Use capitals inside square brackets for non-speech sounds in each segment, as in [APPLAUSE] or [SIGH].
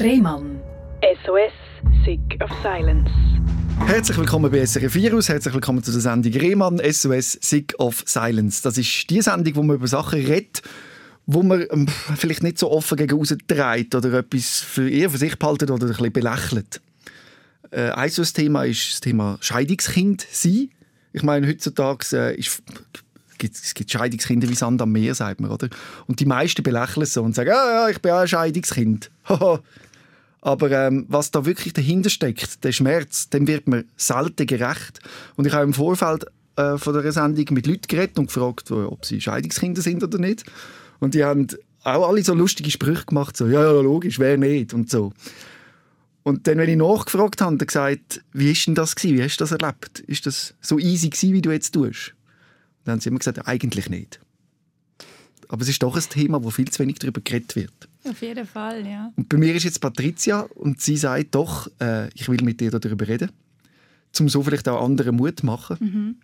Rehmann. SOS, Sick of Silence. Herzlich willkommen bei SRF Virus, herzlich willkommen zu der Sendung Rehmann, SOS, Sick of Silence. Das ist die Sendung, wo man über Sachen redet, wo man ähm, vielleicht nicht so offen gegen trägt oder etwas für eher für sich behalten oder ein bisschen belächelt. Äh, ein so Thema ist das Thema Scheidungskind sein. Ich meine, heutzutage äh, ist, gibt, es gibt Scheidungskinder wie Sand am Meer, sagt man, oder? Und die meisten belächeln es so und sagen, ja, ja, ich bin auch ein Scheidungskind. [LAUGHS] Aber ähm, was da wirklich dahinter steckt, der Schmerz, dem wird man selten gerecht. Und ich habe im Vorfeld äh, von der Sendung mit Leuten geredet und gefragt, ob sie Scheidungskinder sind oder nicht. Und die haben auch alle so lustige Sprüche gemacht, so, ja, ja, logisch, wer nicht und so. Und dann, wenn ich nachgefragt habe, er gesagt, wie ist denn das gewesen? Wie hast du das erlebt? Ist das so easy gewesen, wie du jetzt tust? Und dann haben sie immer gesagt, eigentlich nicht. Aber es ist doch ein Thema, wo viel zu wenig darüber geredet wird. Auf jeden Fall, ja. Und bei mir ist jetzt Patricia und sie sagt doch, äh, ich will mit dir darüber reden, um so vielleicht auch anderen Mut zu machen. Mhm.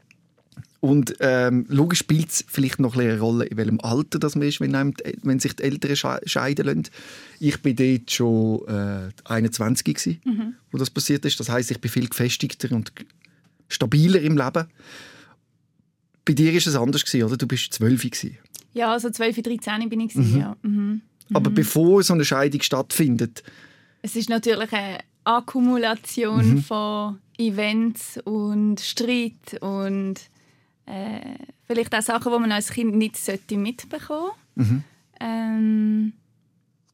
Und ähm, logisch spielt es vielleicht noch eine Rolle, in welchem Alter das man ist, wenn, einem, wenn sich die Eltern scheiden lassen. Ich bin dort schon äh, 21 gewesen, mhm. wo das passiert ist. Das heißt, ich bin viel gefestigter und stabiler im Leben. Bei dir ist es anders gewesen, oder? Du bist 12 gewesen. Ja, also 12, 13 bin ich mhm. ja. Mhm. Aber mhm. bevor so eine Scheidung stattfindet? Es ist natürlich eine Akkumulation mhm. von Events und Streit und äh, vielleicht auch Sachen, die man als Kind nicht mitbekommen sollte. Mhm. Ähm,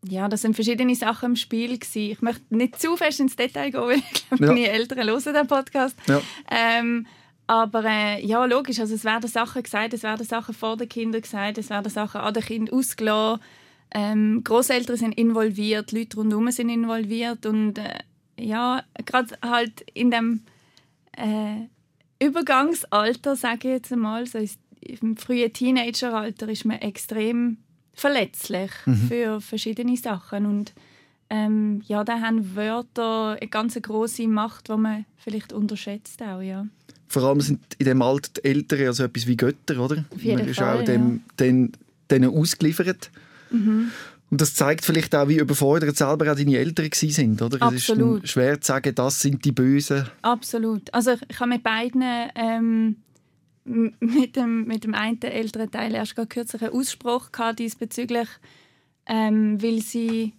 ja, das sind verschiedene Sachen im Spiel. Gewesen. Ich möchte nicht zu fest ins Detail gehen, weil ich glaube, ja. meine Eltern hören den Podcast. Ja. Ähm, aber äh, ja, logisch, also es werden Sachen gesagt, es werden Sachen vor den Kindern gesagt, es werden Sachen an den Kindern ausgelassen. Ähm, Großeltern sind involviert, Leute rundherum sind involviert und äh, ja, gerade halt in dem äh, Übergangsalter, sage ich jetzt einmal, so im frühen Teenageralter ist man extrem verletzlich mhm. für verschiedene Sachen und ähm, ja, da haben Wörter eine ganz große Macht, die man vielleicht unterschätzt auch, ja. Vor allem sind in dem Alter die Eltern also etwas wie Götter, oder? Auf jeden man ist Fall, auch dem, ja. den, denen ausgeliefert. Mhm. Und das zeigt vielleicht auch, wie überfordert selber auch deine Eltern sind, oder? Absolut. Es ist schwer zu sagen, das sind die Bösen. Absolut. Also ich habe mit beiden ähm, mit, dem, mit dem einen älteren Teil erst kürzlich einen Ausspruch gehabt diesbezüglich, ähm, weil sie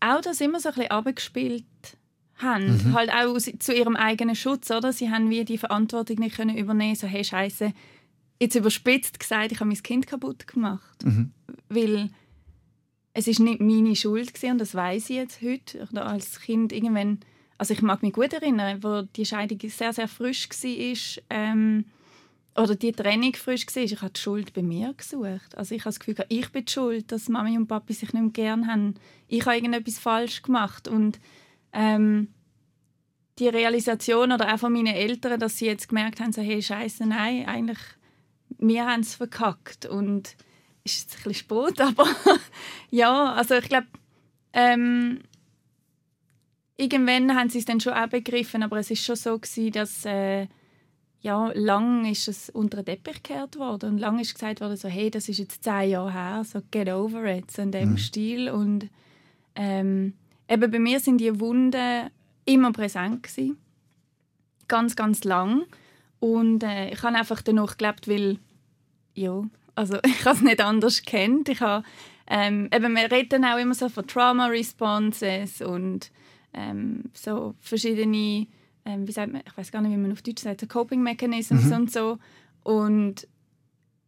auch das immer so ein bisschen abgespielt haben, mhm. halt auch zu ihrem eigenen Schutz, oder? Sie haben wie die Verantwortung nicht können übernehmen, so hey Scheiße, jetzt überspitzt gesagt, ich habe mein Kind kaputt gemacht, mhm. weil es ist nicht meine Schuld gewesen, und das weiß ich jetzt heute. Als Kind irgendwann, also ich mag mich gut erinnern, wo die Scheidung sehr sehr frisch war, ähm, oder die Trennung frisch war, ich habe die Schuld bei mir gesucht. Also ich habe das Gefühl, ich bin die schuld, dass Mami und Papi sich nicht mehr gern haben. Ich habe irgendetwas falsch gemacht und ähm, die Realisation oder auch von meinen Eltern, dass sie jetzt gemerkt haben, so, hey Scheiße, nein, eigentlich wir haben es verkackt und ist ein bisschen spät, [LAUGHS] aber ja, also ich glaube, ähm, irgendwann haben sie es dann schon auch begriffen, aber es ist schon so gewesen, dass äh, ja, lang ist es unter den Teppich gekehrt worden und lang ist gesagt worden, so, hey, das ist jetzt zehn Jahre her, so get over it, so in dem mhm. Stil und ähm, eben bei mir sind die Wunden immer präsent gewesen. ganz, ganz lang und äh, ich habe einfach danach gelebt, weil ja, also [LAUGHS] ich habe es nicht anders kennt. Ich habe, ähm, eben, wir reden auch immer so von Trauma Responses und ähm, so verschiedene, ähm, wie sagt man, ich weiß gar nicht, wie man auf Deutsch sagt, so Coping Mechanisms mhm. und so. Und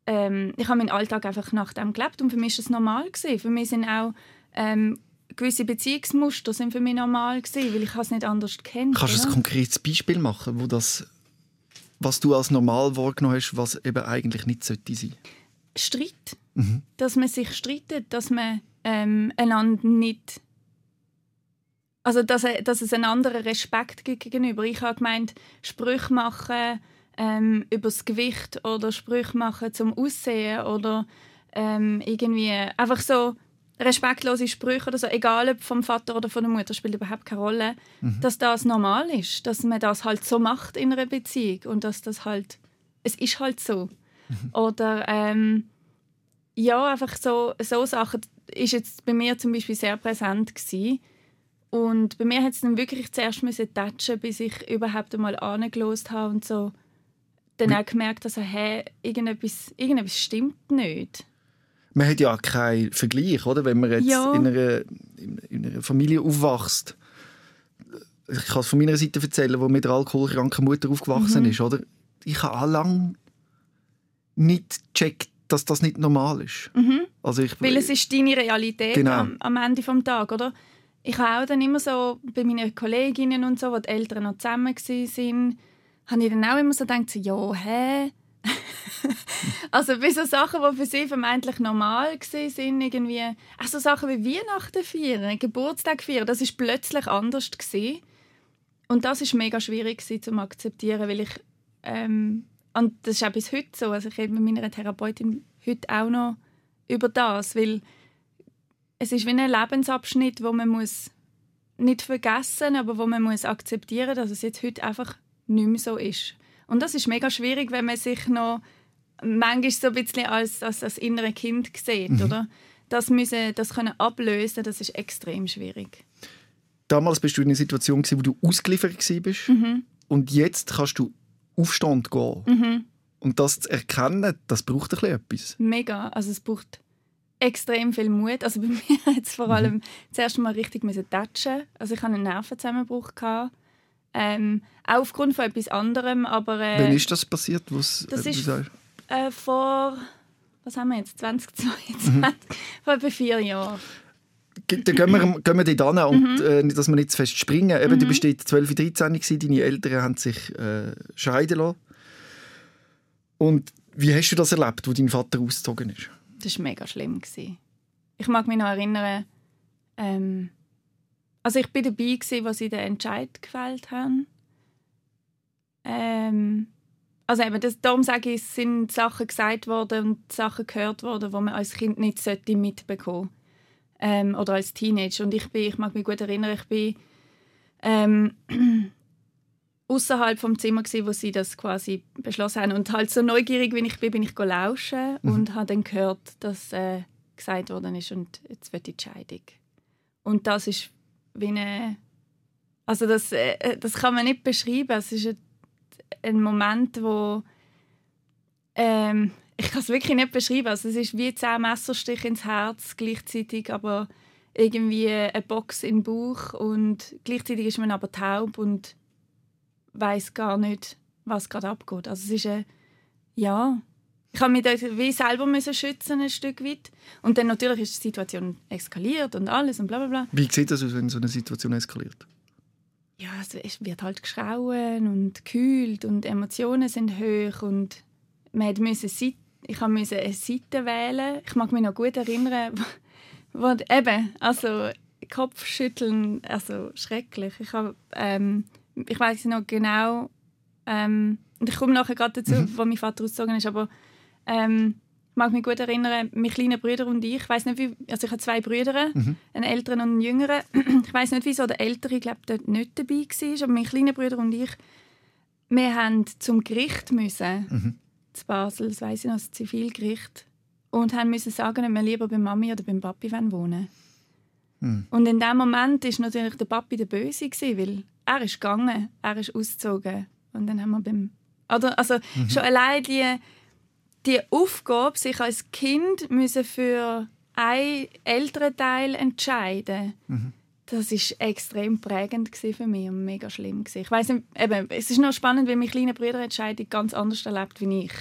ähm, ich habe meinen Alltag einfach nach dem gelebt und für mich war es normal gewesen. Für mich sind auch ähm, gewisse Beziehungsmuster sind für mich normal gewesen, weil ich es nicht anders kennt. Kannst du ein konkretes Beispiel machen, wo das, was du als normal wahrgenommen hast, was eben eigentlich nicht sollte sein? Streit. Mhm. Dass man sich streitet, dass man ähm, einander nicht. Also, dass, dass es einen anderen Respekt gibt gegenüber. Ich habe gemeint, Sprüche machen ähm, über das Gewicht oder Sprüche machen zum Aussehen oder ähm, irgendwie einfach so respektlose Sprüche oder so, egal ob vom Vater oder von der Mutter, spielt überhaupt keine Rolle, mhm. dass das normal ist, dass man das halt so macht in einer Beziehung und dass das halt, es ist halt so. Oder ähm, ja, einfach so, so Sachen ist jetzt bei mir zum Beispiel sehr präsent gewesen. Und bei mir hat es dann wirklich zuerst müssen touchen, bis ich überhaupt einmal angelost habe und so dann auch gemerkt, dass hey, irgendetwas, irgendetwas stimmt nicht. Man hat ja keinen Vergleich, oder? Wenn man jetzt Ja. in, einer, in einer Familie aufwächst. Ich kann es von meiner Seite erzählen, wo mit einer alkoholkranken Mutter aufgewachsen Mhm. ist, oder? Ich habe lange nicht gecheckt, dass das nicht normal ist. Also ich, Mhm. Weil es ist deine Realität Genau. am, am Ende des Tages, oder? Ich habe auch dann immer so, bei meinen Kolleginnen und so, wo die Eltern noch zusammen waren, habe ich dann auch immer so gedacht, ja, hä? [LAUGHS] also bei so Sachen, die für sie vermeintlich normal waren, irgendwie, auch so Sachen wie Weihnachten feiern, Geburtstag feiern, das ist plötzlich anders gewesen. Und das ist mega schwierig zu akzeptieren, weil ich ähm, und das ist auch bis heute so. Also ich rede mit meiner Therapeutin heute auch noch über das, weil es ist wie ein Lebensabschnitt, wo man muss nicht vergessen, aber wo man muss akzeptieren, dass es jetzt heute einfach nicht mehr so ist. Und das ist mega schwierig, wenn man sich noch manchmal so ein bisschen als, als das innere Kind sieht, oder? Das müssen, das können ablösen, das ist extrem schwierig. damals bist du in einer Situation, gewesen, wo du ausgeliefert warst. Mhm. Und jetzt kannst du Aufstand gehen. Und das zu erkennen, das braucht ein bisschen etwas. Mega. Also es braucht extrem viel Mut. Also bei [LAUGHS] mir hat es vor allem zuerst mal richtig touchen. Also ich hatte einen Nervenzusammenbruch. Gehabt. Ähm, auch aufgrund von etwas anderem, aber Wann äh, ist das passiert? Was, das äh, ist- äh, vor, was haben wir jetzt, 2022, Mhm. [LAUGHS] vor etwa vier Jahren. Dann gehen wir, gehen wir dort hin und Mhm. äh, dass wir nicht zu fest springen. Eben, Du bist dort 12, 13 gewesen, deine Eltern haben sich äh, scheiden lassen. Und wie hast du das erlebt, wo dein Vater ausgezogen ist? Das war mega schlimm. Gewesen. Ich mag mich noch erinnern, ähm, also ich war dabei, gewesen, als sie den Entscheid gefällt haben. Ähm, also eben, das, darum sage ich, es sind Sachen gesagt worden und Sachen gehört worden, die man als Kind nicht sollte mitbekommen ähm, oder als Teenager. Und ich, bin, ich mag mich gut erinnern, ich bin ähm, [CLEARS THROAT] außerhalb vom Zimmer gsi, wo sie das quasi beschlossen haben und halt so neugierig, wie ich bin, bin ich lauschen und habe dann gehört, dass äh, gesagt worden ist und jetzt wird die Entscheidung. Und das ist wie eine, also das, äh, das kann man nicht beschreiben. Es ist ein, ein Moment, wo ähm, ich kann es wirklich nicht beschreiben. Also es ist wie zehn Messerstiche ins Herz gleichzeitig, aber irgendwie eine Box im Bauch und gleichzeitig ist man aber taub und weiß gar nicht, was gerade abgeht. Also es ist ein, ja, ich habe mich dort wie selber müssen schützen ein Stück weit und dann natürlich ist die Situation eskaliert und alles und bla bla bla. Wie sieht das aus, wenn so eine Situation eskaliert? Ja, es es wird halt geschrauen und gekühlt und Emotionen sind hoch und man müssen Seit- ich habe müssen eine Seite wählen. Ich mag mich noch gut erinnern, [LAUGHS] wo, eben, also Kopfschütteln, also schrecklich. Ich habe, ähm, ich weiß noch genau, ähm, und ich komme nachher gerade dazu, wo mein Vater ausgezogen ist, aber ähm, ich mag mich gut erinnern, meine kleinen Brüder und ich, ich weiß nicht wie, also ich habe zwei Brüder, einen älteren und einen jüngeren. [CLEARS THROAT] Ich weiß nicht, wieso der ältere, ich glaube, dort nicht dabei war, aber meine kleinen Brüder und ich, wir haben zum Gericht müssen, zu Basel, das weiss ich noch, das Zivilgericht, und haben müssen sagen, ob wir lieber bei Mami oder beim Papi wollen. Wohnen Und in dem Moment ist natürlich der Papi der Böse gewesen, weil er ist gegangen, er ist ausgezogen. Und dann haben wir beim oder? Also schon allein die die Aufgabe, sich als Kind müssen für einen älteren Teil entscheiden, das ist extrem prägend für mich und mega schlimm gewesen. Ich weiß eben, es ist noch spannend, weil meine kleinen Brüder die Entscheidung ganz anders erlebt wie ich.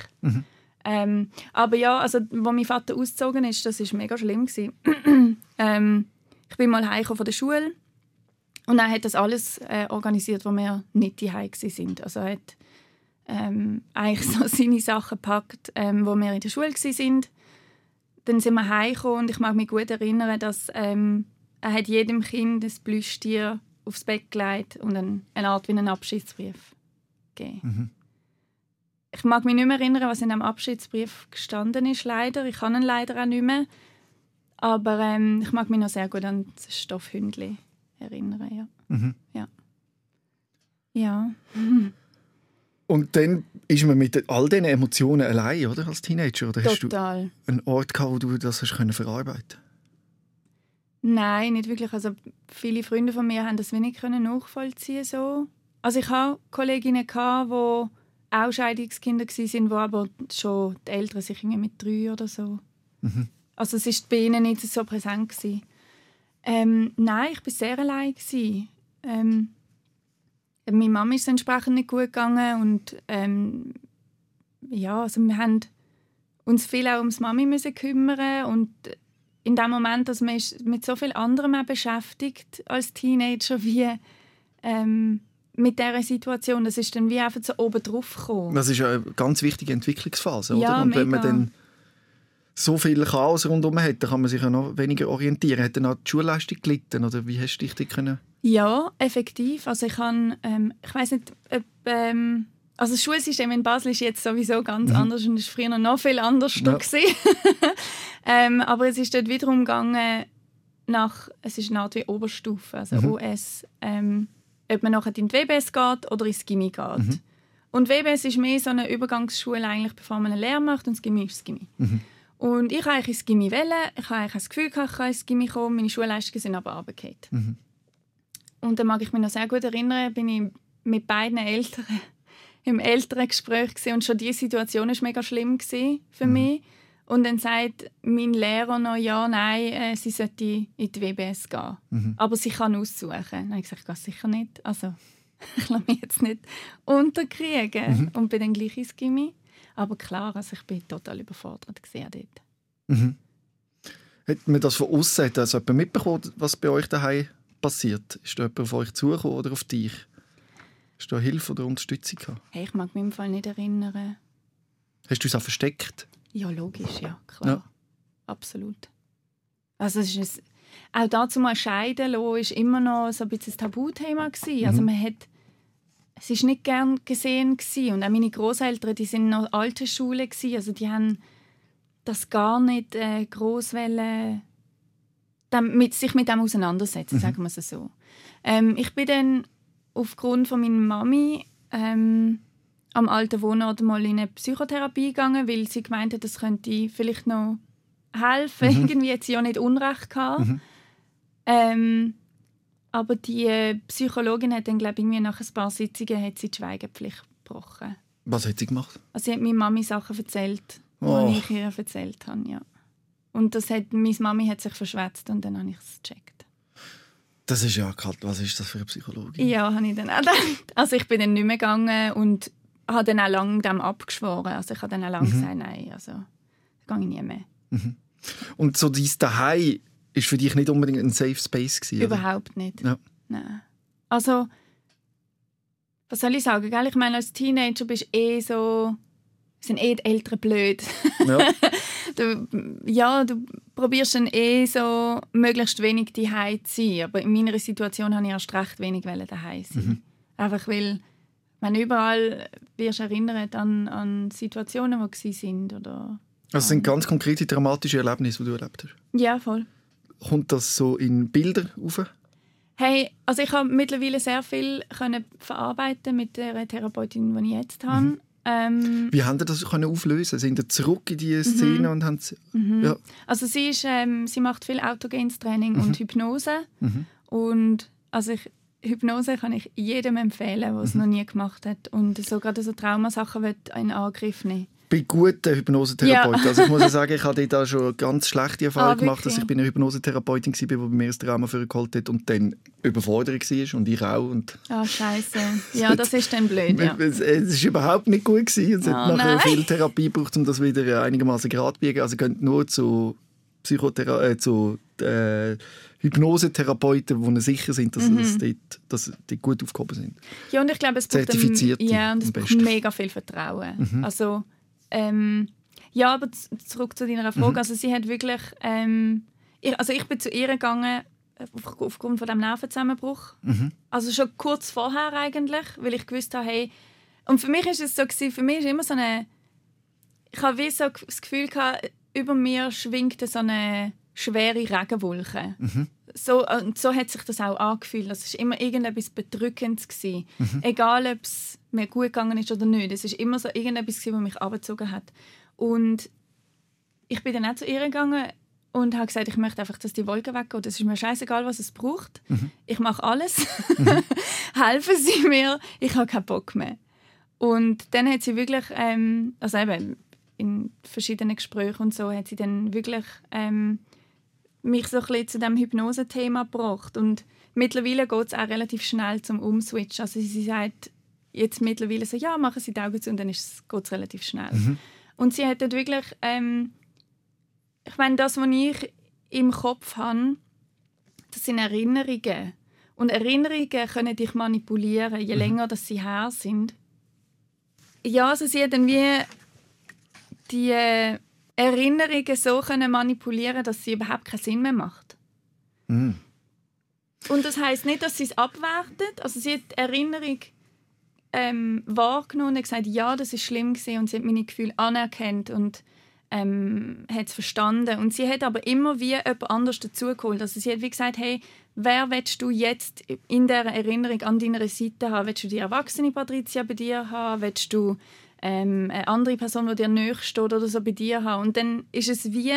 Ähm, aber ja, also, als mein Vater ausgezogen ist, das ist mega schlimm gewesen. [CLEARS THROAT] ähm, ich bin mal heimgekommen von der Schule und er hat das alles äh, organisiert, wo wir nicht die sind. Also er hat ähm, eigentlich so [LAUGHS] seine Sachen gepackt, ähm, wo wir in der Schule sind. Dann sind wir heimgekommen und ich mag mich gut erinnern, dass ähm, er hat jedem Kind ein Plüschtier aufs Bett gelegt und ein, eine Art wie einen Abschiedsbrief gegeben. Ich mag mich nicht mehr erinnern, was in dem Abschiedsbrief gestanden ist, leider. Ich kann ihn leider auch nicht mehr. Aber ähm, ich mag mich noch sehr gut an das Stoffhündli erinnern, ja. Ja. Ja. [LAUGHS] Und dann ist man mit all diesen Emotionen allein, oder? Als Teenager? Oder hast Total. du einen Ort gehabt, wo du das hast können verarbeiten Nein, nicht wirklich. Also viele Freunde von mir haben das wenig können nachvollziehen so. Also ich hatte Kolleginnen, die auch Scheidungskinder waren, die aber schon die Eltern sich mit drei oder so. Mhm. Also es war bei ihnen nicht so präsent. Ähm, nein, ich war sehr allein. Ähm, meine Mama ist entsprechend nicht gut gegangen und ähm, ja, also wir haben uns viel auch ums Mami müssen kümmern und in dem Moment, dass man ist mit so viel anderem beschäftigt als Teenager wie ähm, mit dieser Situation, das ist dann wie einfach so oben drauf gekommen. Das ist eine ganz wichtige Entwicklungsphase, oder? Ja, und wenn man dann so viel Chaos rundherum hat, dann kann man sich ja noch weniger orientieren. Hat dann auch die Schulleistung gelitten oder wie hast du dich können? Ja, effektiv. Also ich kann, ähm, ich weiß nicht, ob, ähm, also das Schulsystem in Basel ist jetzt sowieso ganz mhm. anders und ist früher noch viel anders ja. [LAUGHS] [LAUGHS] ähm, aber es ist dort wiederum gegangen nach, es ist eine Art wie Oberstufe, also mhm. US, ähm, ob man nachher in die WBS geht oder ins Gimmi geht. Mhm. Und WBS ist mehr so eine Übergangsschule eigentlich, bevor man eine Lehre macht und das Gimmi ist das Gimmi. Mhm. Und ich wollte ins Gimmi wählen, ich habe das Gefühl, ich kann ins Gimmi kommen, meine Schulleistungen sind aber runtergefallen. Mhm. Und dann mag ich mich noch sehr gut erinnern, bin ich mit beiden Eltern im Elterngespräch und schon diese Situation war mega schlimm für mhm. mich. Und dann sagt mein Lehrer noch, ja, nein, äh, sie sollte in die WBS gehen. Mhm. Aber sie kann aussuchen. Dann habe ich gesagt, ich gehe sicher nicht. Also, [LAUGHS] ich lasse mich jetzt nicht unterkriegen. Mhm. Und bin dann gleich ins Gimmi. Aber klar, also ich bin total überfordert dort. Mhm. Hat man das von außen, hat also jemand mitbekommen, was bei euch daheim passiert? Ist da jemand auf euch zugekommen oder auf dich? Hast du Hilfe oder Unterstützung gehabt? Hey, ich mag mich im Fall nicht erinnern. Hast du es auch versteckt? Ja, logisch, ja, klar. Ja. Absolut. Also es ist ein, auch dazu mal scheiden lassen, ist immer noch so ein bisschen ein Tabuthema gewesen. Also mhm. man hat es ist nicht gern gesehen gewesen. und auch meine Großeltern, die sind noch alte Schule gewesen. also die haben das gar nicht äh, groß wollen, mit, sich mit dem auseinandersetzen, mhm. sagen wir es so. Ähm, ich bin dann aufgrund von meiner Mami ähm, am alten Wohnort mal in eine Psychotherapie gegangen, weil sie gemeint hat, das könnte vielleicht noch helfen. Mhm. Irgendwie hat sie ja nicht Unrecht gehabt. Mhm. Ähm, aber die Psychologin hat dann, glaube ich, nach ein paar Sitzungen hat sie die Schweigepflicht gebrochen. Was hat sie gemacht? Also sie hat meiner Mami Sachen erzählt, oh. die ich ihr erzählt habe, ja. Und das hat, meine Mami hat sich verschwätzt und dann habe ich es gecheckt. Das ist ja kalt. Was ist das für eine Psychologin? Ja, habe ich dann auch gedacht. Also ich bin dann nicht mehr gegangen und habe dann auch lange dem abgeschworen. Also ich habe dann auch lange mhm. gesagt, nein, also da gehe ich nie mehr. Mhm. Und so dein Daheim ist für dich nicht unbedingt ein Safe Space gewesen, Überhaupt nicht. Ja. Nein. Also, was soll ich sagen? Gell? Ich meine, als Teenager bist du eh so sind eh die Eltern blöd. Ja. [LAUGHS] du, ja, du probierst dann eh so möglichst wenig daheim zu sein. Aber in meiner Situation habe ich erst recht wenig daheim sein. Mhm. Einfach weil man überall wirst erinnert an, an Situationen, die sind oder. Also sind ganz konkrete dramatische Erlebnisse, die du erlebt hast. Ja, voll. Kommt das so in Bilder auf? Hey, also ich habe mittlerweile sehr viel können verarbeiten mit der Therapeutin, die ich jetzt habe. Mhm. Ähm, Wie haben Sie das können auflösen? Sind Sie zurück in diese mhm. Szene mhm. und haben sie, mhm. ja. Also sie, ist, ähm, sie macht viel Autogenes Training mhm. und Hypnose mhm. und also ich, Hypnose kann ich jedem empfehlen, der es mhm. noch nie gemacht hat und so gerade so Traumasachen wird in Angriff nehmen bin guter Hypnosetherapeut. Ja. Also ich muss [LAUGHS] sagen, ich habe da schon ganz schlechte Erfahrungen ah, gemacht, dass ich eine Hypnosetherapeutin war, die bei mir das Trauma vorgeholt hat und dann überfordert war und ich auch. Und ah, scheiße. Ja, [LAUGHS] das ist dann blöd, ja. Es, war überhaupt nicht gut. Gewesen. Es oh, hat nachher nein. viel Therapie gebraucht, um das wieder einigermaßen gerade zu biegen. Also könnt nur zu Psychothera äh, zu äh, Hypnosetherapeuten, die sicher sind, dass, mhm. die, dass die gut aufgehoben sind. Ja, und ich glaube, es braucht, ein, ja, und es braucht mega viel Vertrauen. Mhm. Also ähm, ja, aber zurück zu deiner Frage. Mhm. Also sie hat wirklich, ähm, ich, also ich bin zu ihr gegangen äh, auf, aufgrund von dem Nervenzusammenbruch. Mhm. Also schon kurz vorher eigentlich, weil ich gewusst habe, hey, und für mich ist es so gewesen, für mich ist immer so eine, ich habe wie so das Gefühl gehabt, über mir schwingt so eine schwere Regenwolke. Mhm. So, und so hat sich das auch angefühlt. Das war immer irgendetwas Bedrückendes. Gewesen. Mhm. Egal, ob es mir gut gegangen ist oder nicht. Es war immer so irgendetwas, was mich abgezogen hat. Und ich bin dann auch zu ihr gegangen und habe gesagt, ich möchte einfach, dass die Wolke weggeht. Es ist mir scheißegal, was es braucht. Mhm. Ich mache alles. [LAUGHS] Helfen Sie mir. Ich habe keinen Bock mehr. Und dann hat sie wirklich, ähm, also eben in verschiedenen Gesprächen und so, hat sie dann wirklich ähm, mich so ein bisschen zu dem Hypnose-Thema gebracht. Und mittlerweile geht es auch relativ schnell zum Umswitch. Also sie sagt jetzt mittlerweile so, ja, machen Sie die Augen zu und dann geht es relativ schnell. Und sie hat dort wirklich, ähm, ich meine, das, was ich im Kopf habe, das sind Erinnerungen. Und Erinnerungen können dich manipulieren, je länger dass sie her sind. Ja, also sie hat dann wie die äh, Erinnerungen so können manipulieren, dass sie überhaupt keinen Sinn mehr macht. Mhm. Und das heißt nicht, dass sie es abwertet. Also sie hat die Erinnerung ähm, wahrgenommen und gesagt, ja, das ist schlimm gewesen. und sie hat meine Gefühle anerkannt und ähm, hat es verstanden. Und sie hat aber immer wie jemand anders dazugeholt. Also sie hat wie gesagt, hey, wer willst du jetzt in der Erinnerung an deiner Seite haben? Willst du die erwachsene Patricia bei dir haben? Willst du ähm, eine andere Person, die dir näher steht oder so bei dir haben? Und dann ist es wie,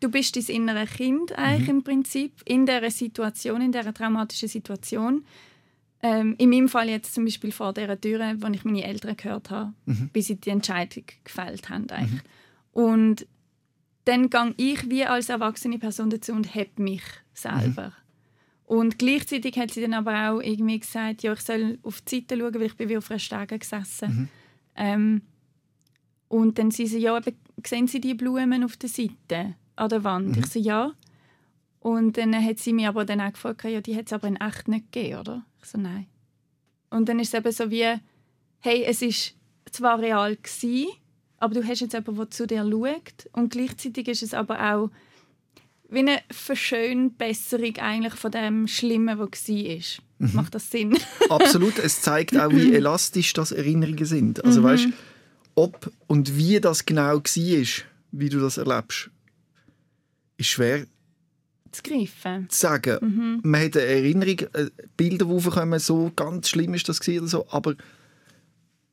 du bist dein innere Kind eigentlich im Prinzip in dieser Situation, in dieser traumatischen Situation. Ähm, in meinem Fall jetzt zum Beispiel vor dieser Tür, wo ich meine Eltern gehört habe, bis sie die Entscheidung gefällt haben. Eigentlich. Und dann gehe ich wie als erwachsene Person dazu und heb mich selber. Und gleichzeitig hat sie dann aber auch irgendwie gesagt, ja, ich soll auf die Seite schauen, weil ich bin wie auf einer Stege gesessen. Ähm, und dann sie so, ja, eben, sehen Sie die Blumen auf der Seite an der Wand? Ich so, ja. Und dann hat sie mich aber dann auch gefragt, ja, die hat es aber in echt nicht gegeben, oder? Ich so, nein. Und dann ist es eben so wie, hey, es ist zwar real gewesen, aber du hast jetzt jemanden, der zu dir schaut und gleichzeitig ist es aber auch wie eine Verschönbesserung eigentlich von dem Schlimmen, was war. Macht das Sinn? [LAUGHS] Absolut. Es zeigt auch, wie [LAUGHS] elastisch das Erinnerungen sind. Also weißt, ob und wie das genau war, wie du das erlebst, ist schwer zu greifen. zu sagen. Man hat eine Erinnerung, äh, Bilder, die aufkommen, so ganz schlimm ist das gewesen oder so, aber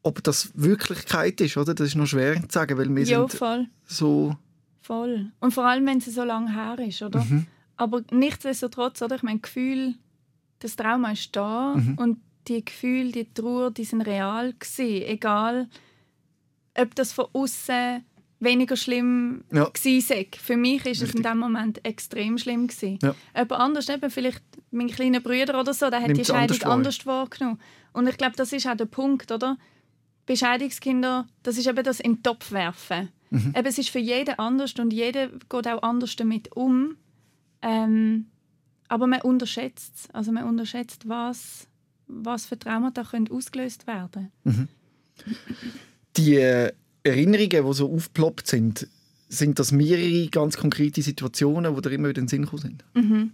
ob das Wirklichkeit ist, oder? Das ist noch schwer zu sagen, weil wir Ja, sind voll. so... Voll. Und vor allem, wenn es so lange her ist, oder? Aber nichtsdestotrotz, oder? Ich meine, Gefühl, das Trauma ist da und die Gefühle, die Trauer, die sind real gewesen. Egal, ob das von außen weniger schlimm Ja. sei. Für mich ist es in dem Moment extrem schlimm gewesen. Ja. Jemand anders, eben vielleicht mein kleiner Bruder oder so, der hat Nimmt's die Scheidung anders anders wahrgenommen. Und ich glaube, das ist auch der Punkt, oder? Bescheidungskinder, das ist eben das in den Topf werfen. Mhm. Eben, es ist für jeden anders und jeder geht auch anders damit um. Ähm, aber man unterschätzt es. Also man unterschätzt, was, was für Traumata können ausgelöst werden Die äh, Erinnerungen, die so aufgeploppt sind, sind das mehrere ganz konkrete Situationen, die dir immer wieder in den Sinn gekommen sind? Mhm.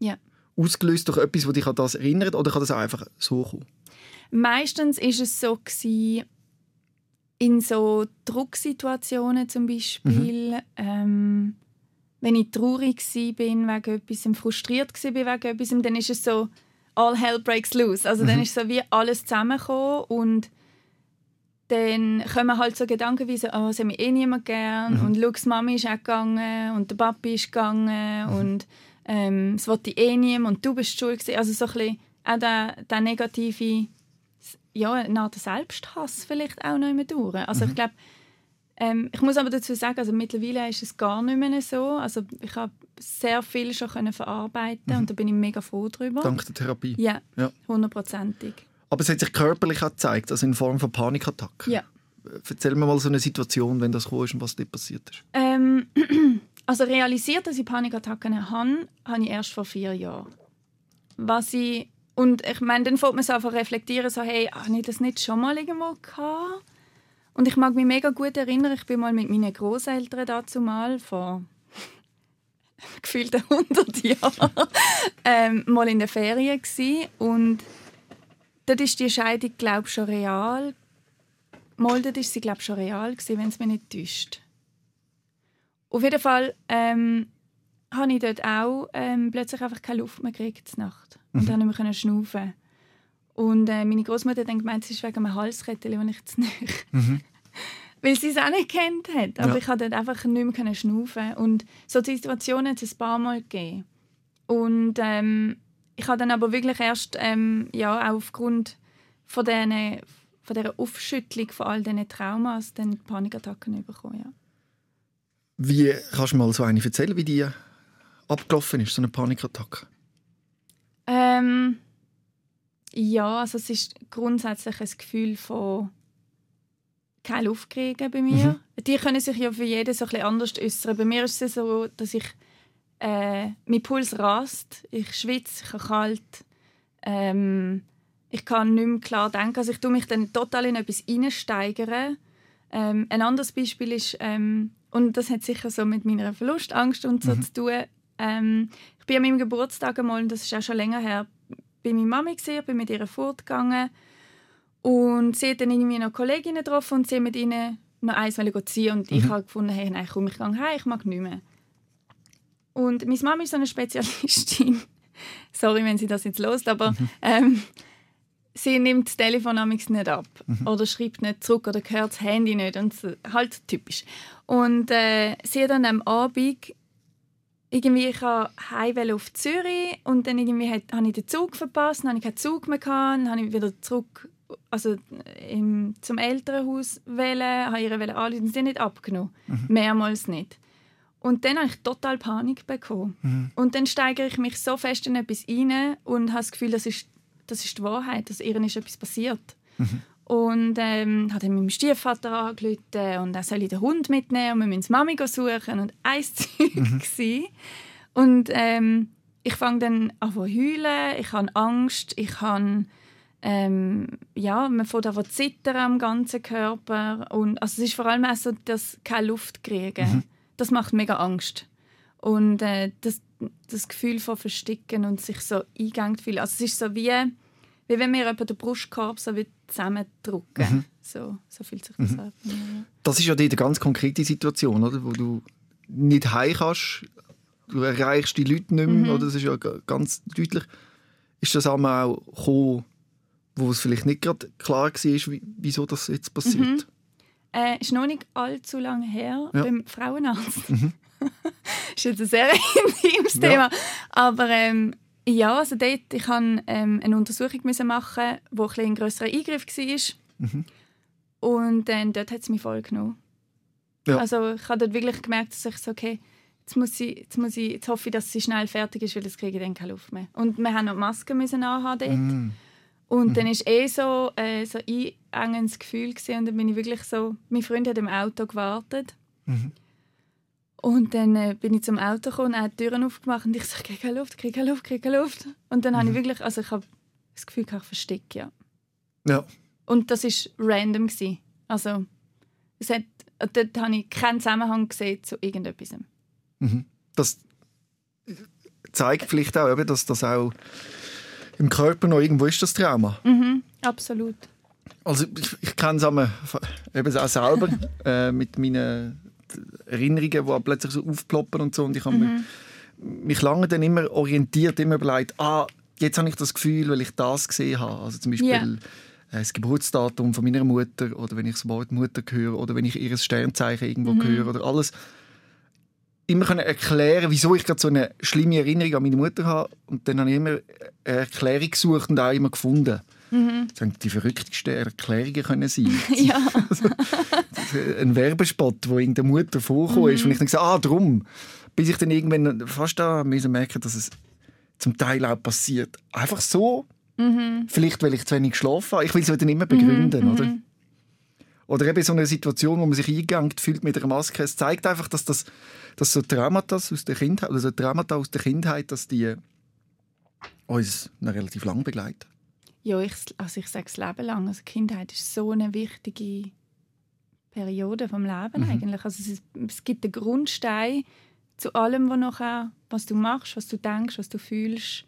Ja. Ausgelöst durch etwas, das dich an das erinnert, oder kann das auch einfach so kommen? Meistens ist es so gewesen, in so Drucksituationen zum Beispiel, ähm, wenn ich traurig war bin wegen etwas, frustriert war wegen etwas, dann ist es so all hell breaks loose. Also dann ist so wie alles zusammengekommen und dann kommen halt so Gedanken wie so, oh, es hat mich eh niemand gern und schau, die Mami ist auch gegangen und der Papi ist gegangen und ähm, es wollte eh niemand und du bist schuld gewesen. Also so ein bisschen auch der, der negative ja, eine Art Selbsthass vielleicht auch noch immer durch. Also ich glaube, ähm, ich muss aber dazu sagen, also mittlerweile ist es gar nicht mehr so. Also ich habe sehr viel schon können verarbeiten und da bin ich mega froh drüber. Dank der Therapie. Ja. hundertprozentig. Aber es hat sich körperlich auch gezeigt, also in Form von Panikattacken. Ja. Erzähl mir mal so eine Situation, wenn das gekommen ist und was dort passiert ist. Ähm, [CLEARS THROAT] also realisiert, dass ich Panikattacken habe, habe ich erst vor vier Jahren. Was ich und ich meine, dann fängt man so einfach reflektieren, so, hey, habe ich das nicht schon mal irgendwo gehabt? Und ich mag mich mega gut erinnern, ich bin mal mit meinen Großeltern dazu mal vor [LAUGHS] gefühlten 100 Jahren [LAUGHS] ähm, mal in der Ferien gsi und dort ist die Scheidung glaube ich schon real. Mal dort ist sie glaube ich schon real gsi, wenn es mich nicht täuscht. Auf jeden Fall ähm, habe ich dort auch ähm, plötzlich einfach keine Luft mehr gekriegt Nacht. Und dann nicht mehr schnaufen. Und äh, meine Großmutter hat dann gemeint, es ist wegen einem Halskettel, den ich zu nahe [LAUGHS] weil sie es auch nicht kennt hat. Aber Ja. ich konnte dort einfach nicht mehr schnaufen. Und so Situationen hat es ein paar Mal gegeben. Und ähm, ich habe dann aber wirklich erst ähm, ja, aufgrund von, diesen, von dieser Aufschüttlung von all diesen Traumas dann Panikattacken bekommen. Ja. Wie kannst du mal so eine erzählen, wie die abgelaufen ist, so eine Panikattacke? Ähm, ja, also es ist grundsätzlich ein Gefühl von keine kriegen bei mir. Die können sich ja für jeden so ein bisschen anders äußern. Bei mir ist es so, dass ich äh, mein Puls rast, ich schwitze, ich habe kalt, ähm, ich kann nicht mehr klar denken. Also ich tue mich dann total in etwas hineinsteigern. Ähm, ein anderes Beispiel ist, ähm, und das hat sicher so mit meiner Verlustangst und so zu tun. Ähm, ich bin an meinem Geburtstag einmal, und das ist auch schon länger her, bei meiner Mami gesehen, bin mit ihr fortgegangen und sie hat dann irgendwie noch Kolleginnen getroffen und sie mit ihnen noch eins ziehen und ich habe gefunden, hey, nein, komm, ich gehe heim, ich mag nicht mehr. Und meine Mami ist so eine Spezialistin. [LAUGHS] Sorry, wenn sie das jetzt lost, aber ähm, sie nimmt das Telefon nicht ab oder schreibt nicht zurück oder hört das Handy nicht und halt typisch. Und äh, sie hat dann am Abend irgendwie ich heim auf Zürich und dann irgendwie hat, habe ich den Zug verpasst, dann hatte ich keinen Zug mehr gehabt, dann habe ich wieder zurück also im, zum Elternhaus wählen, habe ihre wählen anrufen, sie nicht abgenommen, mehrmals nicht. Und dann habe ich total Panik bekommen. Und dann steigere ich mich so fest in etwas rein und habe das Gefühl, das ist, das ist die Wahrheit, dass ihr ist etwas passiert. Und ähm, habe dann meinem Stiefvater angerufen und er soll den Hund mitnehmen und wir müssen die Mami suchen und ein [LAUGHS] Zeug mhm. Und ähm, ich fange dann an zu heulen, ich habe Angst, ich habe ähm, ja, man fängt an zu zittern am ganzen Körper und also es ist vor allem auch so, dass keine Luft kriegen. Das macht mega Angst. Und äh, das, das Gefühl von Versticken und sich so eingegangen fühlen. Also es ist so wie, wie wenn wir jemanden den Brustkorb so zusammendrücken. So, so fühlt sich das an. Ja. Das ist ja die eine ganz konkrete Situation, oder? wo du nicht heim kannst, du erreichst die Leute nicht mehr, oder? das ist ja ganz deutlich. Ist das auch gekommen, wo es vielleicht nicht gerade klar war, wie, wieso das jetzt passiert? Äh, ist noch nicht allzu lange her Ja. beim Frauenarzt. [LAUGHS] ist jetzt ein sehr [LAUGHS] intimes Ja. Thema. Aber ähm, ja, also dort, ich musste ähm, eine Untersuchung müssen machen, wo ein, ein grösserer Eingriff war. Und dann, dort hat es mich voll genommen. Ja. Also ich habe dort wirklich gemerkt, dass ich so, okay, jetzt, muss ich, jetzt, muss ich, jetzt hoffe ich, dass sie schnell fertig ist, weil das kriege ich dann keine Luft mehr. Und wir haben noch Masken müssen anhaben dort. Mhm. Und dann war eh so äh, so ein einengendes Gefühl gewesen. und dann bin ich wirklich so, mein Freund hat im Auto gewartet. Und dann äh, bin ich zum Auto gekommen und er hat die Türen aufgemacht und ich so, ich kriege keine Luft, ich kriege keine Luft, ich kriege keine Luft. Und dann habe ich wirklich, also ich habe das Gefühl, ich verstecke, ja. Ja. Und das war random. Gewesen. Also, es hat, dort habe ich keinen Zusammenhang gesehen zu irgendetwas. Das zeigt vielleicht auch, eben, dass das auch im Körper noch irgendwo ist, das Trauma. Mhm, absolut. Also ich, ich kenne es auch selber [LAUGHS] äh, mit meinen Erinnerungen, die plötzlich so aufploppen und so. Und ich habe mich, mich lange dann immer orientiert, immer überlegt, ah, jetzt habe ich das Gefühl, weil ich das gesehen habe. Also zum Beispiel Ja. äh, das Geburtsdatum von meiner Mutter oder wenn ich das Wort Mutter höre oder wenn ich ihr Sternzeichen irgendwo höre oder alles immer können erklären, wieso ich gerade so eine schlimme Erinnerung an meine Mutter habe. Und dann habe ich immer eine Erklärung gesucht und auch immer gefunden. Das haben die verrücktesten Erklärungen können sein. [LAUGHS] ja. [LAUGHS] ein Werbespot, wo in der Mutter vorgekommen ist. Und ich dann gesagt, ah, drum. Bis ich dann irgendwann fast da merken, dass es zum Teil auch passiert. Einfach so. Vielleicht, weil ich zu wenig geschlafen habe. Ich will es dann immer begründen, oder? Oder eben so eine Situation, wo man sich eingegangen fühlt mit einer Maske. Es zeigt einfach, dass das dass so Traumata aus der Kindheit, oder so Traumata aus der Kindheit, dass die uns noch relativ lang begleiten. Ja, ich, also ich sage es Leben lang. Also Kindheit ist so eine wichtige Periode vom Leben Mhm. eigentlich. Also es, es gibt den Grundstein zu allem, was, nachher, was du machst, was du denkst, was du fühlst.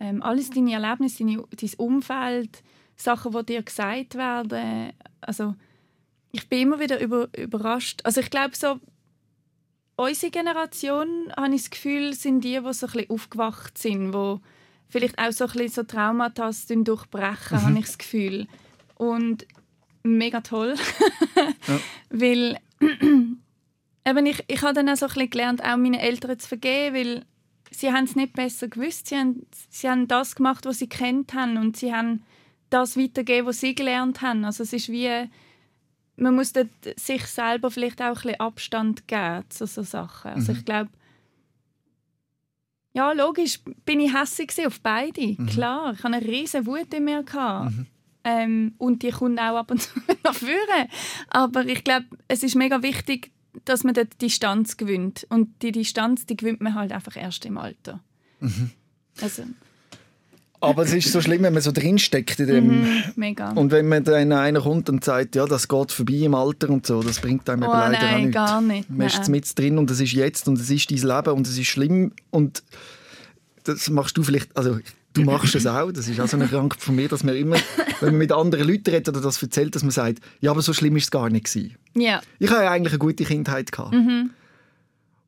Ähm, alles deine Erlebnisse, deine, dein Umfeld, Sachen, die dir gesagt werden. Also ich bin immer wieder über, überrascht. Also ich glaube so, unsere Generation, habe ich das Gefühl, sind die, die so ein bisschen aufgewacht sind, die vielleicht auch so ein bisschen so Traumata durchbrechen, habe ich das Gefühl. Und mega toll. [LAUGHS] ja. Weil [CLEARS THROAT] eben ich, ich habe dann auch so ein bisschen gelernt, auch meinen Eltern zu vergeben, weil sie haben es nicht besser gewusst. Sie haben, sie haben das gemacht, was sie kennt haben und sie haben das weitergegeben, was sie gelernt haben. Also es ist wie man muss sich selber vielleicht auch ein bisschen Abstand geben zu so Sachen. Also mhm. ich glaube, ja, logisch bin ich hässlich auf beide. Mhm. Klar, ich hatte eine riesige Wut in mir. Mhm. Ähm, und die kommt auch ab und zu [LAUGHS] nach vorne. Aber ich glaube, es ist mega wichtig, dass man dort Distanz gewinnt. Und die Distanz, die gewinnt man halt einfach erst im Alter. Mhm. Also, aber es ist so schlimm, wenn man so drinsteckt in dem. Mhm, mega. Und wenn man dann einer kommt und sagt, ja, das geht vorbei im Alter und so, das bringt einem oh, leider nein, auch nichts. gar nicht. Man ist mit drin und es ist jetzt und es ist dein Leben und es ist schlimm und das machst du vielleicht, also du machst es auch, das ist auch so eine Krankheit von mir, dass man immer, wenn man mit anderen Leuten redet oder das erzählt, dass man sagt, ja, aber so schlimm ist es gar nicht gewesen. Ja. Ich habe ja eigentlich eine gute Kindheit gehabt. Mhm.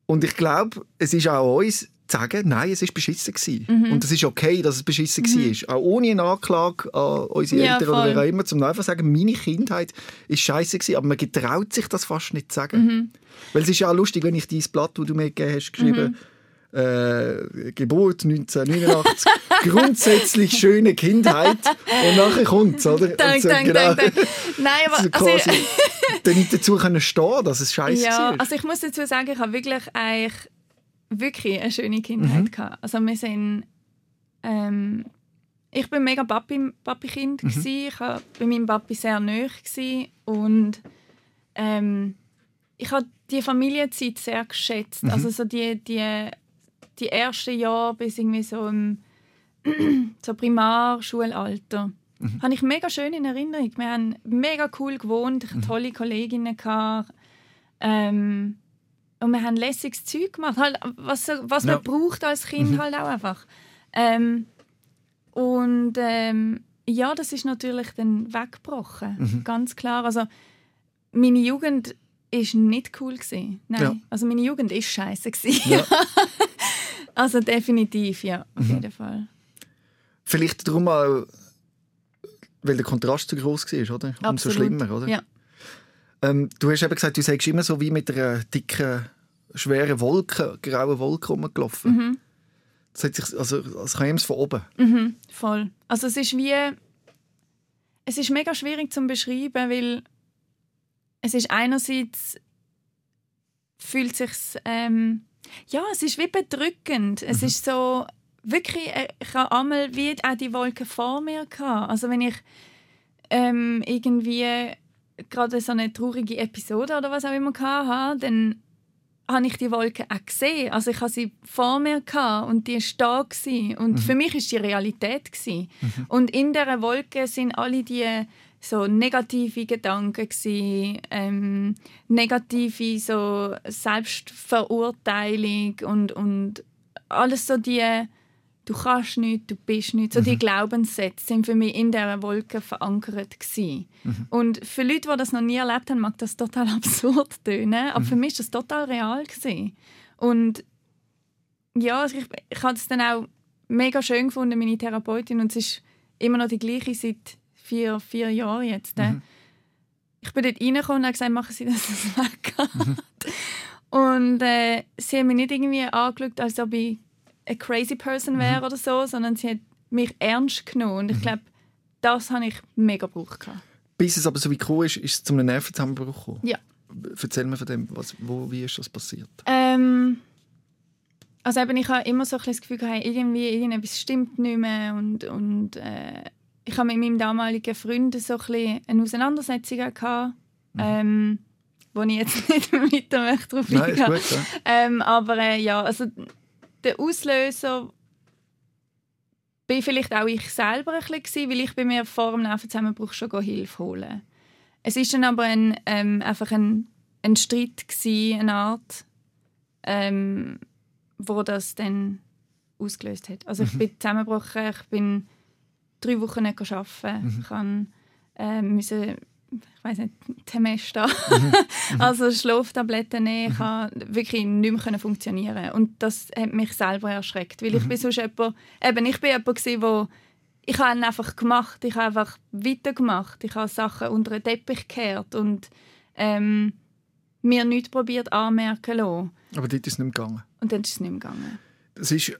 Und ich glaube, es ist auch uns sagen, nein, es war beschissen. Mhm. Und es ist okay, dass es beschissen mhm. war. Auch ohne eine Anklage an unsere ja, Eltern voll. oder wer auch immer, zum einfach sagen, meine Kindheit war scheiße gewesen, aber man getraut sich das fast nicht zu sagen. Mhm. Weil es ist ja auch lustig, wenn ich dein Blatt, das du mir gegeben hast, geschrieben mhm. äh, Geburt 1989, [LAUGHS] grundsätzlich schöne Kindheit und nachher kommt es, oder? Dank, so, dank, genau. dank, dank. Nein, [LAUGHS] aber... So quasi, also, [LAUGHS] dann nicht dazu können stehen, dass es scheiße ja, war. also ich muss dazu sagen, ich habe wirklich eigentlich wirklich eine schöne Kindheit mhm. gehabt. Also wir sind, ähm, ich bin mega Papi, Papi-Kind mhm. Ich war bei meinem Papi sehr nahe und ähm, ich habe die Familienzeit sehr geschätzt. Mhm. Also so die, die, die ersten Jahre bis irgendwie so im [CLEARS THROAT] so Primarschulalter. Mhm. Habe ich mega schön in Erinnerung. Wir haben mega cool gewohnt, ich hatte mhm. tolle Kolleginnen. Gehabt. Ähm, und wir haben lässiges Zeug gemacht, halt, was, was ja. man braucht als Kind mhm. halt auch einfach. Ähm, und ähm, ja, das ist natürlich dann weggebrochen, mhm. ganz klar. Also meine Jugend ist nicht cool gewesen. Nein, ja. also meine Jugend ist scheiße Ja. [LAUGHS] also definitiv, ja, auf mhm. jeden Fall. Vielleicht darum auch, weil der Kontrast zu groß war, oder? Absolut. Umso schlimmer, oder? Ja. Ähm, du hast eben gesagt, du sagst immer so wie mit einer dicken, schweren Wolke, grauen Wolke rumgelaufen. Mhm. Das, hat sich, also, das kam es von oben. Mhm, voll. Also es ist wie... Es ist mega schwierig zu beschreiben, weil es ist einerseits fühlt sich ähm, ja, es ist wie bedrückend. Es mhm. ist so wirklich, äh, ich habe einmal wie auch die Wolke vor mir gehabt. Also wenn ich ähm, irgendwie gerade so eine traurige Episode oder was auch immer hatte, dann habe ich die Wolke auch gesehen. Also ich hatte sie vor mir und die war da. Und mhm. für mich war die Realität. Mhm. Und in dieser Wolke sind alle die so negative Gedanken gewesen, ähm, negative so Selbstverurteilung und, und alles so die du kannst nicht, du bist nicht. So mhm. die Glaubenssätze sind für mich in dieser Wolke verankert gewesen. Mhm. Und für Leute, die das noch nie erlebt haben, mag das total [LAUGHS] absurd tönen, aber mhm. für mich war das total real gewesen. Und ja, also ich, ich habe es dann auch mega schön gefunden, meine Therapeutin, und es ist immer noch die gleiche seit vier, vier Jahren jetzt. Mhm. Ich bin dort reingekommen und habe gesagt, machen Sie, es weggeht. Mhm. Und äh, sie haben mich nicht irgendwie angeschaut, als ob ich eine crazy person wäre mhm. oder so, sondern sie hat mich ernst genommen. Und ich mhm. glaube, das habe ich mega gebraucht. Bis es aber so wie gekommen ist, ist es zu einem Nervenzusammenbruch gekommen? Ja. Erzähl mir von dem, was, wo, wie ist das passiert? Ähm, also eben, ich habe immer so ein das Gefühl gehabt, irgendwie irgendetwas stimmt nicht mehr und, und äh, ich habe mit meinem damaligen Freund so ein eine Auseinandersetzung gehabt, mhm. ähm, wo ich jetzt [LAUGHS] nicht weiter möchte drauf Nein, ist gut, ja. ähm, aber äh, ja, also der Auslöser bin vielleicht auch ich selber ein bisschen, weil ich bei mir vor dem Nervenzusammenbruch schon Hilfe holen. Es ist dann aber ein, ähm, einfach ein, ein Streit gewesen, eine Art, ähm, wo das dann ausgelöst hat. Also ich mhm. bin zusammengebrochen, ich bin drei Wochen nicht arbeiten, mhm. ich kann, äh, müssen ich weiß nicht, Temesta, mhm. [LAUGHS] mhm. also Schlaftabletten nehmen, ich mhm. wirklich nicht mehr funktionieren Und das hat mich selber erschreckt, weil ich bin sonst jemand, eben, ich bin jemand gewesen, wo ich habe einfach gemacht. Ich habe einfach weitergemacht. Ich habe Sachen unter den Teppich gekehrt und ähm, mir nichts probiert anmerken lassen. Aber dort ist es nicht mehr gegangen. Und dann ist es nicht mehr gegangen. Das ist,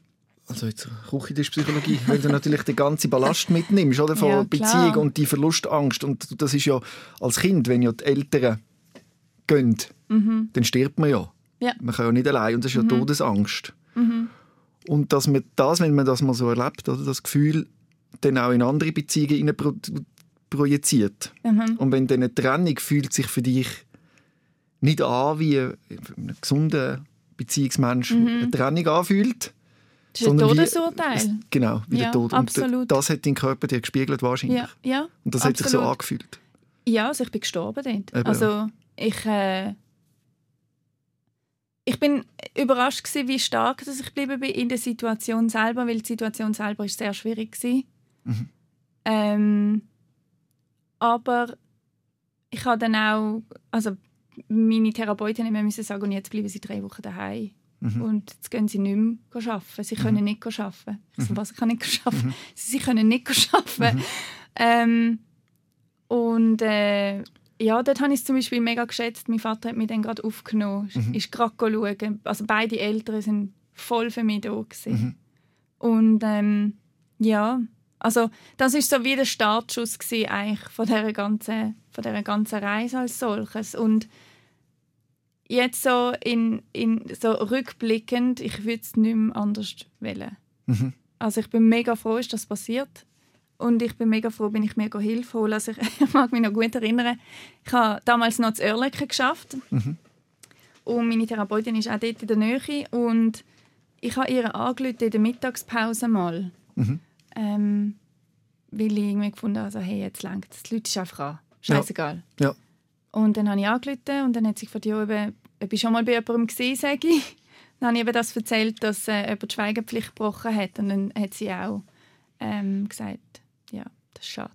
also jetzt Küchentischpsychologie, [LAUGHS] wenn du natürlich den ganzen Ballast mitnimmst, oder, von Ja, Beziehung und die Verlustangst. Und das ist ja als Kind, wenn ja die Eltern gehen, dann stirbt man ja. Mhm. Ja. Mhm. Man kann ja nicht allein und das ist ja Todesangst. Und dass man das, wenn man das mal so erlebt, oder, das Gefühl dann auch in andere Beziehungen pro projiziert. Mhm. Und wenn dann eine Trennung fühlt sich für dich nicht an, wie ein gesunder Beziehungsmensch eine Trennung anfühlt. Das ist ein wie- Todesurteil. es- Genau, wie Ja, der Tod. absolut. Und das hat dein Körper dir gespiegelt wahrscheinlich. Ja, ja. Und das hat sich so absolut. angefühlt. Ja, also ich bin gestorben dort. Eben. Also ich, äh, ich bin überrascht gewesen, wie stark dass ich geblieben bin in der Situation selber, weil die Situation selber ist sehr schwierig gewesen. Mhm. Ähm, aber ich habe dann auch, also meine Therapeutin müssen sagen, und jetzt bleiben sie drei Wochen daheim. Mhm. Und jetzt gehen sie nicht mehr arbeiten. Sie können nicht arbeiten. Ich so, was, ich kann nicht arbeiten? Sie, sie können nicht arbeiten. Ähm, und äh, ja, dort habe ich es zum Beispiel mega geschätzt. Mein Vater hat mich dann gerade aufgenommen, mhm. ist gerade schauen. Also beide Eltern sind voll für mich da gewesen. Und ähm, ja, also das ist so wie der Startschuss gewesen, eigentlich von dieser ganzen, von dieser ganzen Reise als solches. Und jetzt so, in, in, so rückblickend, ich würde es nicht mehr anders wählen. Mhm. Also ich bin mega froh, ist das passiert. Und ich bin mega froh, bin ich mir Hilfe holen. Also ich, [LAUGHS] ich mag mich noch gut erinnern, ich habe damals noch zu Oerlikon geschafft. Und meine Therapeutin ist auch dort in der Nähe. Und ich habe ihr angerufen in der Mittagspause mal. Mhm. Ähm, weil ich irgendwie gefunden habe, also, hey, jetzt längt es. Die Leute ist einfach an. Scheißegal. Ja. Und dann habe ich angerufen und dann hat sie gefragt, ja, eben, ob ich schon mal bei jemandem gesehen sage ich. Dann habe ich eben das erzählt, dass äh, jemand die Schweigepflicht gebrochen hat. Und dann hat sie auch ähm, gesagt, ja, das ist schade.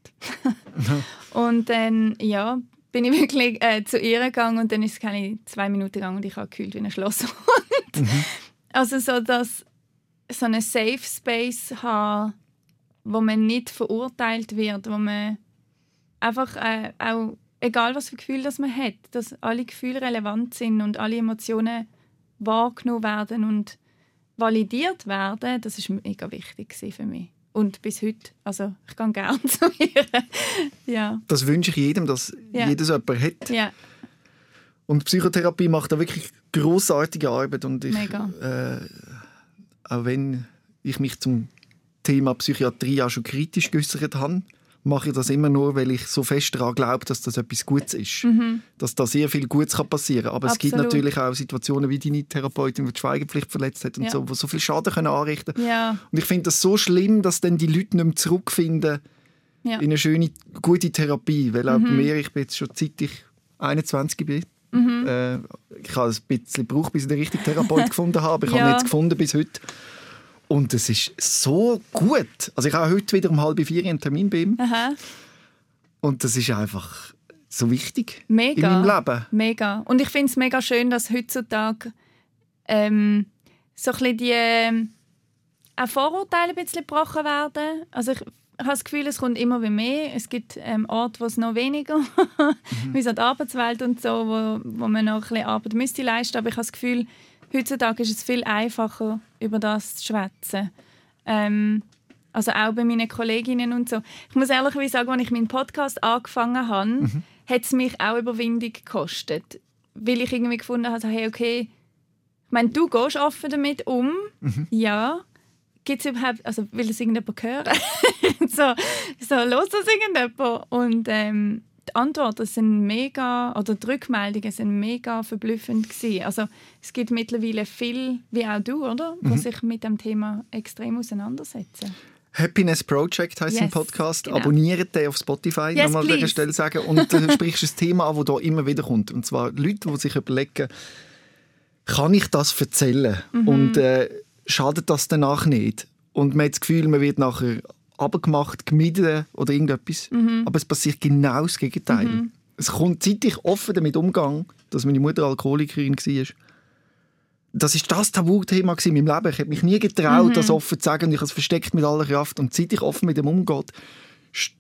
[LAUGHS] und dann, ja, bin ich [LAUGHS] wirklich äh, zu ihr gegangen und dann ist es keine zwei Minuten gegangen und ich habe gekühlt wie ein Schlosshund. [LAUGHS] Also so, dass so einen Safe Space haben, wo man nicht verurteilt wird, wo man einfach äh, auch, egal was für Gefühle das man hat, dass alle Gefühle relevant sind und alle Emotionen wahrgenommen werden und validiert werden, das ist mega wichtig für mich. Und bis heute, also ich gehe gerne [LAUGHS] zu ihr. ja, Das wünsche ich jedem, dass Ja. jeder so jemanden hat. ja, Und Psychotherapie macht da wirklich großartige Arbeit. Und ich. Äh, auch wenn ich mich zum Thema Psychiatrie auch schon kritisch geäußert habe, mache ich das immer nur, weil ich so fest daran glaube, dass das etwas Gutes ist. Dass da sehr viel Gutes kann passieren kann. Aber es gibt Mhm. Absolut. natürlich auch Situationen wie deine Therapeutin, die die Schweigepflicht verletzt hat und Ja. so, die so viel Schaden können anrichten können. ja, Und ich finde das so schlimm, dass dann die Leute nicht mehr zurückfinden ja. in eine schöne, gute Therapie. Weil auch Mhm. mir, ich bin jetzt schon seit ich 21 bin, Mhm. äh, ich habe ein bisschen gebraucht, bis ich den richtigen Therapeut [LAUGHS] gefunden habe. Ich Ja. habe ihn jetzt gefunden bis heute. Und es ist so gut. Also ich habe heute wieder um halb vier einen Termin bei ihm. Aha. Und das ist einfach so wichtig Mega. in meinem Leben. Mega. Und ich finde es mega schön, dass heutzutage ähm, so ein bisschen die auch Vorurteile ein bisschen gebrochen werden. Also ich habe das Gefühl, es kommt immer mehr. Es gibt ähm, Orte, wo es noch weniger, [LAUGHS] wie so die Arbeitswelt und so, wo, wo man noch ein bisschen Arbeit müsste leisten. Aber ich habe das Gefühl, heutzutage ist es viel einfacher, über das zu schwätzen. Ähm, also auch bei meinen Kolleginnen und so. Ich muss ehrlich sagen, als ich meinen Podcast angefangen habe, hat es mich auch Überwindung gekostet. Weil ich irgendwie gefunden habe, hey, okay, ich meine, du gehst offen damit um, ja. Gibt es überhaupt, also will das irgendjemand hören? [LAUGHS] so, so, los das irgendjemand? Und ähm, die Antworten sind mega, oder die Rückmeldungen sind mega verblüffend gewesen. Also es gibt mittlerweile viel, wie auch du, oder? Die sich mit dem Thema extrem auseinandersetzen. Happiness Project heisst Yes, ein Podcast. genau. Abonniert den auf Spotify, Yes, nochmal an dieser. Stelle sagen. Und [LAUGHS] du sprichst ein Thema an, das hier immer wieder kommt. Und zwar Leute, die sich überlegen, kann ich das erzählen? Mhm. Und äh, schadet das danach nicht? Und man hat das Gefühl, man wird nachher abgemacht, gemieden oder irgendetwas. Mhm. Aber es passiert genau das Gegenteil. Es kommt, seit ich offen damit umgehe, dass meine Mutter Alkoholikerin war, das ist das Tabuthema in meinem Leben. Ich habe mich nie getraut, mhm. das offen zu sagen. Ich habe es versteckt mit aller Kraft. Und seit ich offen mit dem umgehe,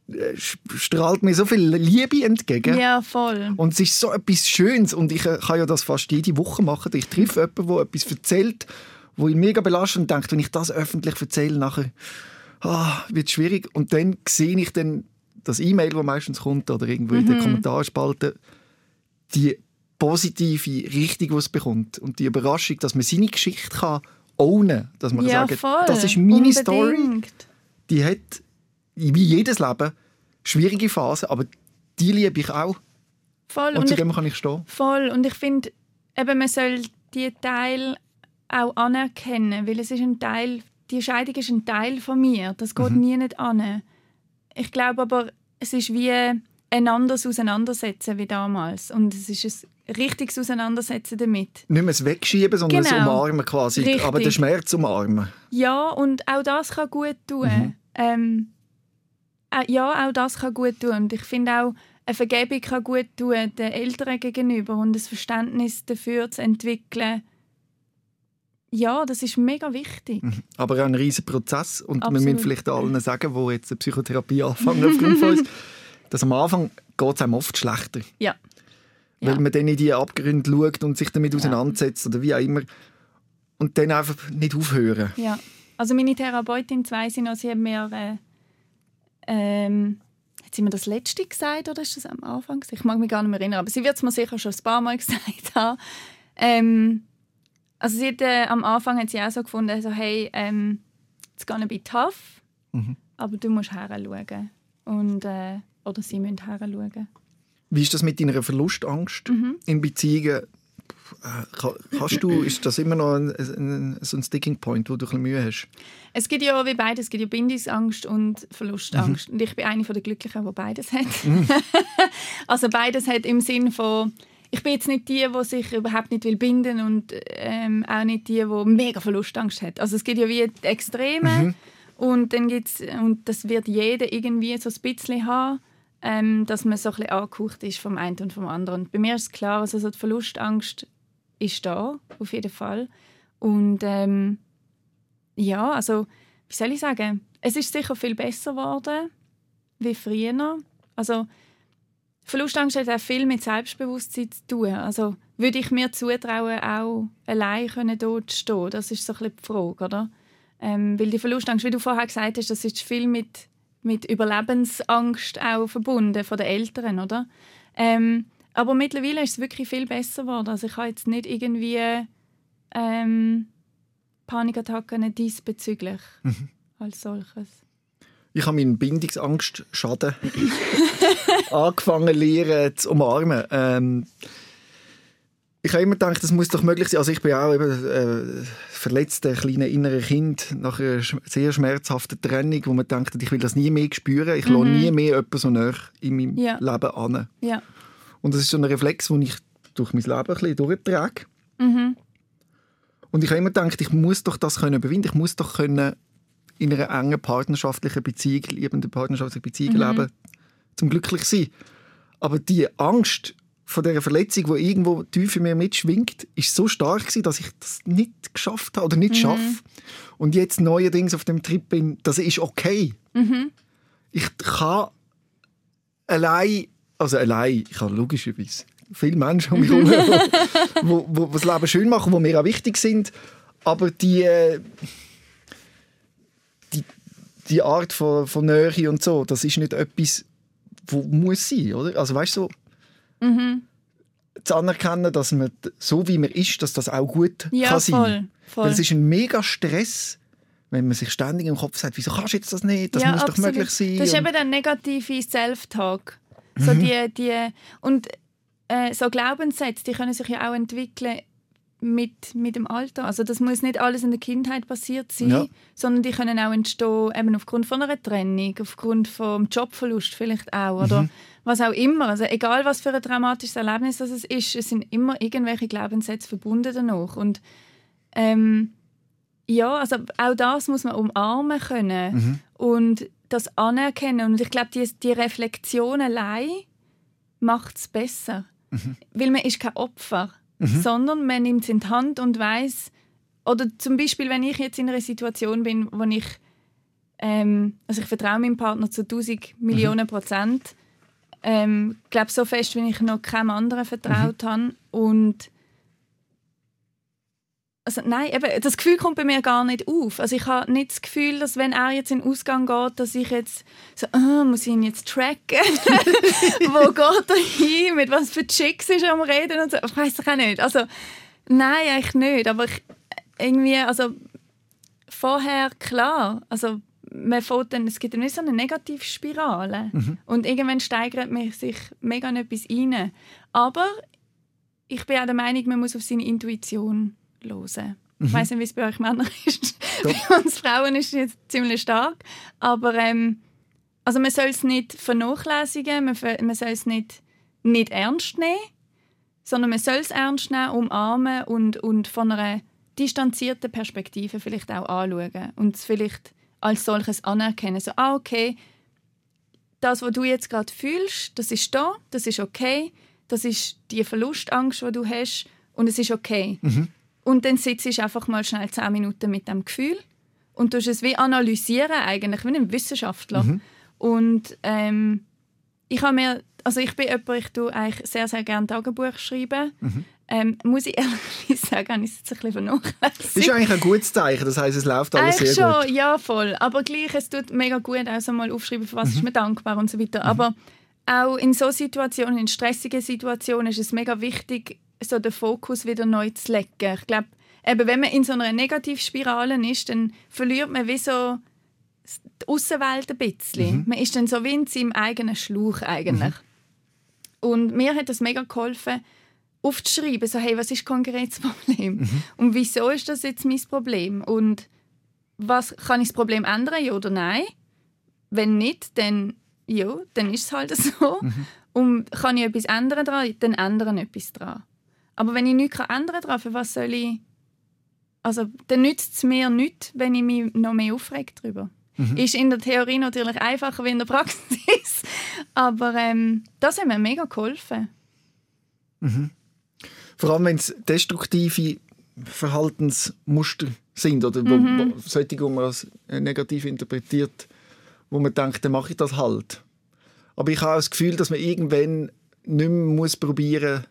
äh, strahlt mir so viel Liebe entgegen. Ja, voll. Und es ist so etwas Schönes. Und ich äh, kann ja das fast jede Woche machen. Ich treffe jemanden, der etwas erzählt, wo ihn mega belastet und denkt, wenn ich das öffentlich erzähle, nachher ah, wird schwierig. Und dann sehe ich dann das E-Mail, das meistens kommt, oder irgendwo mhm. in den mhm. Kommentarspalte, die positive Richtung, die es bekommt. Und die Überraschung, dass man seine Geschichte kann ownen kann. Dass man ja, sagen voll. das ist meine Unbedingt. Story. Die hat, wie jedes Leben, schwierige Phasen, aber die liebe ich auch. Voll. Und, zu dem kann ich stehen. Voll. Und ich finde, man soll die Teil auch anerkennen, weil es ist ein Teil, die Scheidung ist ein Teil von mir. Das geht mhm. nie nicht an. Ich glaube aber, es ist wie ein anderes Auseinandersetzen wie damals. Und es ist ein richtiges Auseinandersetzen damit. Nicht mehr es wegschieben, sondern genau. es umarmen quasi. Richtig. Aber den Schmerz umarmen. Ja, und auch das kann gut tun. Mhm. Ähm, äh, ja, auch das kann gut tun. Und ich finde auch, eine Vergebung kann gut tun den Eltern gegenüber und das Verständnis dafür zu entwickeln. Ja, das ist mega wichtig. Mhm. Aber auch ein riesiger Prozess. Und Absolut. wir müssen vielleicht allen sagen, die jetzt eine Psychotherapie anfangen aufgrund von uns, [LAUGHS] dass am Anfang geht es einem oft schlechter. Ja. Weil ja. man dann in die Abgründe schaut und sich damit auseinandersetzt ja. oder wie auch immer. Und dann einfach nicht aufhören. Ja. Also meine Therapeutin, zwei sind noch, sie haben mir... Äh, ähm, hat sie mir das letzte gesagt oder ist das am Anfang? Ich mag mich gar nicht mehr erinnern, aber sie wird es mir sicher schon ein paar Mal [LAUGHS] gesagt haben. Ähm, also sie hat, äh, am Anfang hat sie auch so gefunden, also, hey, ähm, it's gonna be tough, mhm. aber du musst her schauen. Und äh, oder sie müssen her schauen. Wie ist das mit deiner Verlustangst mhm. in Beziehungen? Äh, kannst du, ist das immer noch ein, ein, so ein Sticking Point, wo du ein Mühe hast? Es gibt ja wie beides. Es gibt ja Bindungsangst und Verlustangst. Mhm. Und ich bin eine der Glücklichen, die beides hat. Mhm. [LAUGHS] also beides hat im Sinn von, ich bin jetzt nicht die, die sich überhaupt nicht will binden und ähm, auch nicht die, die mega Verlustangst hat. Also es gibt ja wie Extreme mhm. und dann gibt's, und das wird jeder irgendwie so ein bisschen haben ähm, dass man so ein bisschen angehaucht ist vom einen und vom anderen. Und bei mir ist klar, also so die Verlustangst ist da, auf jeden Fall. Und ähm, ja, also, wie soll ich sagen, es ist sicher viel besser geworden wie früher. Also, Verlustangst hat auch viel mit Selbstbewusstsein zu tun. Also, würde ich mir zutrauen, auch allein dort zu stehen? Das ist so ein bisschen die Frage, oder? Ähm, weil die Verlustangst, wie du vorher gesagt hast, das ist viel mit mit Überlebensangst auch verbunden von den Eltern, oder? Ähm, aber mittlerweile ist es wirklich viel besser geworden. Also ich habe jetzt nicht irgendwie ähm, Panikattacken diesbezüglich mhm. als solches. Ich habe meinen Bindungsangst-Schaden [LAUGHS] angefangen lernen zu umarmen. Ähm, ich habe immer gedacht, das muss doch möglich sein. Also ich bin auch eben äh, verletzte kleine innere Kind nach einer sehr schmerzhaften Trennung, wo man denkt, ich will das nie mehr spüren. Ich mhm. lasse nie mehr jemanden so nah in meinem ja. Leben an. Ja. Und das ist so ein Reflex, den ich durch mein Leben ein bisschen durchtrage. Mhm. Und ich habe immer gedacht, ich muss doch das können überwinden. Ich muss doch können in einer engen partnerschaftlichen Beziehung, liebenden partnerschaftlichen Beziehung mhm. leben, zum glücklich sein. Aber die Angst von dieser Verletzung, die irgendwo tief in mir mitschwingt, ist so stark gewesen, dass ich das nicht geschafft habe oder nicht mhm. schaffe. Und jetzt neuerdings auf dem Trip bin, das ist okay. Mhm. Ich kann allein, also allein, ich habe logischerweise viele Menschen um mich herum, [LAUGHS] wo das Leben schön machen, die mir auch wichtig sind, aber die, äh, die, die Art von, von Nähe und so, das ist nicht etwas, wo muss sein, oder? Also weißt du, so, Mhm. Zu anerkennen, dass man so wie man ist, dass das auch gut ja, kann sein voll, voll. Weil es ist ein mega Stress, wenn man sich ständig im Kopf sagt, wieso kannst du jetzt das nicht? Das ja, muss absolut. doch möglich sein. Das ist eben der negative Self-Talk. So mhm. die, die, und äh, so Glaubenssätze, die können sich ja auch entwickeln mit, mit dem Alter. Also das muss nicht alles in der Kindheit passiert sein, ja. sondern die können auch entstehen eben aufgrund von einer Trennung, aufgrund vom Jobverlust vielleicht auch oder mhm. was auch immer. Also egal was für ein dramatisches Erlebnis das es ist, es sind immer irgendwelche Glaubenssätze verbunden danach und ähm, ja, also auch das muss man umarmen können mhm. und das anerkennen und ich glaube die, die Reflexion allein macht es besser, mhm. weil man ist kein Opfer sondern man nimmt es in die Hand und weiß oder zum Beispiel, wenn ich jetzt in einer Situation bin, wo ich ähm, also ich vertraue meinem Partner zu 1000 Millionen Prozent. Ähm, glaube so fest, wie ich noch keinem anderen vertraut habe. Und also nein, eben, das Gefühl kommt bei mir gar nicht auf. Also ich habe nicht das Gefühl, dass wenn er jetzt in den Ausgang geht, dass ich jetzt so, oh, muss ich ihn jetzt tracken? [LAUGHS] Wo geht er hin? Mit was für Chicks ist er am Reden? Und so. Ich weiß doch auch nicht. Also nein, eigentlich nicht. Aber ich, irgendwie, also vorher klar, also man dann, es gibt dann so eine Negativspirale mhm. und irgendwann steigert man sich mega in etwas rein. Aber ich bin auch der Meinung, man muss auf seine Intuition hören. Mhm. Ich weiß nicht, wie es bei euch Männern [LAUGHS] ist. bei uns Frauen ist es jetzt ziemlich stark. Aber ähm, also man soll es nicht vernachlässigen, man, man soll es nicht, nicht ernst nehmen, sondern man soll es ernst nehmen, umarmen und, und von einer distanzierten Perspektive vielleicht auch anschauen. Und es vielleicht als solches anerkennen. So, ah, okay, das, was du jetzt gerade fühlst, das ist da, das ist okay, das ist die Verlustangst, die du hast und es ist okay. Mhm. Und dann sitzt du einfach mal schnell zehn Minuten mit dem Gefühl und du es wie analysieren, eigentlich wie ein Wissenschaftler. Mhm. Und ähm, ich habe mir, also ich bin jemand, ich tue eigentlich sehr, sehr gerne Tagebuch schreiben. Mhm. Ähm, muss ich [LAUGHS] ehrlich sagen, habe ich es jetzt ein bisschen vernachlässigt. Ist eigentlich ein gutes Zeichen, das heisst, es läuft alles eigentlich sehr schon, gut. ja voll. Aber gleich, es tut mega gut, also mal aufschreiben, für was mhm. ist mir dankbar und so weiter. Mhm. Aber auch in so Situationen, in stressigen Situationen ist es mega wichtig, so den Fokus wieder neu zu legen. Ich glaube, eben, wenn man in so einer Negativspirale ist, dann verliert man wie so die Außenwelt ein bisschen. Mhm. Man ist dann so wie in seinem eigenen Schluch eigentlich. Mhm. Und mir hat das mega geholfen, aufzuschreiben, so, hey, was ist konkret das Problem? Mhm. Und wieso ist das jetzt mein Problem? Und was kann ich das Problem ändern, ja oder nein? Wenn nicht, dann ja, dann ist es halt [LAUGHS] so. Mhm. Und kann ich etwas ändern daran, dann ändere ich etwas daran. Aber wenn ich nichts ändern kann, für was soll ich... Also, dann nützt es mir nichts, wenn ich mich noch mehr aufrege darüber. Mhm. Ist in der Theorie natürlich einfacher wie in der Praxis. [LAUGHS] Aber ähm, das hat mir mega geholfen. Mhm. Vor allem, wenn es destruktive Verhaltensmuster sind oder wo, mhm. wo, solche, wo man als negativ interpretiert, wo man denkt, dann mache ich das halt. Aber ich habe das Gefühl, dass man irgendwann nicht mehr muss probieren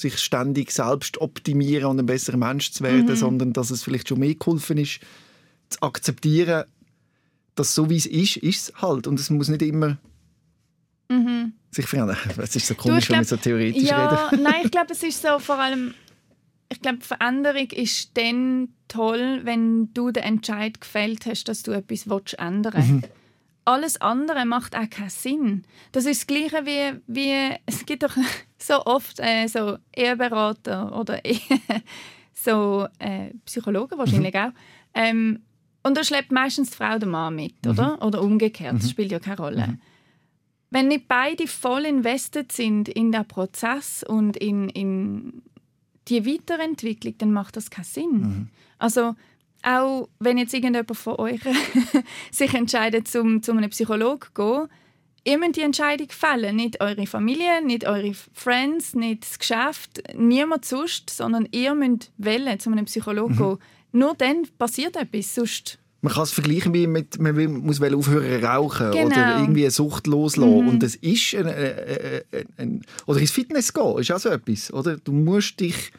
sich ständig selbst optimieren und ein besserer Mensch zu werden, mhm. sondern dass es vielleicht schon mehr geholfen ist, zu akzeptieren, dass so wie es ist, ist es halt. Und es muss nicht immer mhm. sich verändern. [LAUGHS] Es ist so komisch, du, wenn wir so theoretisch ja, reden. Nein, ich [LAUGHS] glaube, es ist so vor allem, ich glaube, Veränderung ist dann toll, wenn du den Entscheid gefällt hast, dass du etwas ändern willst. Mhm. Alles andere macht auch keinen Sinn. Das ist das Gleiche wie, wie es gibt doch so oft äh, so Eheberater oder [LAUGHS] so äh, Psychologen wahrscheinlich mhm. auch. Ähm, und da schleppt meistens die Frau den Mann mit, mhm. oder? Oder umgekehrt, das mhm. spielt ja keine Rolle. Mhm. Wenn nicht beide voll invested sind in den Prozess und in, in die Weiterentwicklung, dann macht das keinen Sinn. Mhm. Also auch wenn jetzt irgendjemand von euch [LAUGHS] sich entscheidet, zum, zu einem Psychologen zu gehen, ihr müsst die Entscheidung fällen. Nicht eure Familie, nicht eure Friends, nicht das Geschäft, niemand sonst, sondern ihr müsst wählen, zu einem Psychologen mhm. gehen. Nur dann passiert etwas, sonst... Man kann es vergleichen wie mit, man muss aufhören rauchen genau. oder irgendwie eine Sucht loslassen. Mhm. Und das ist ein, ein, ein, ein, oder ins Fitness gehen, ist auch so etwas. Oder? Du musst dich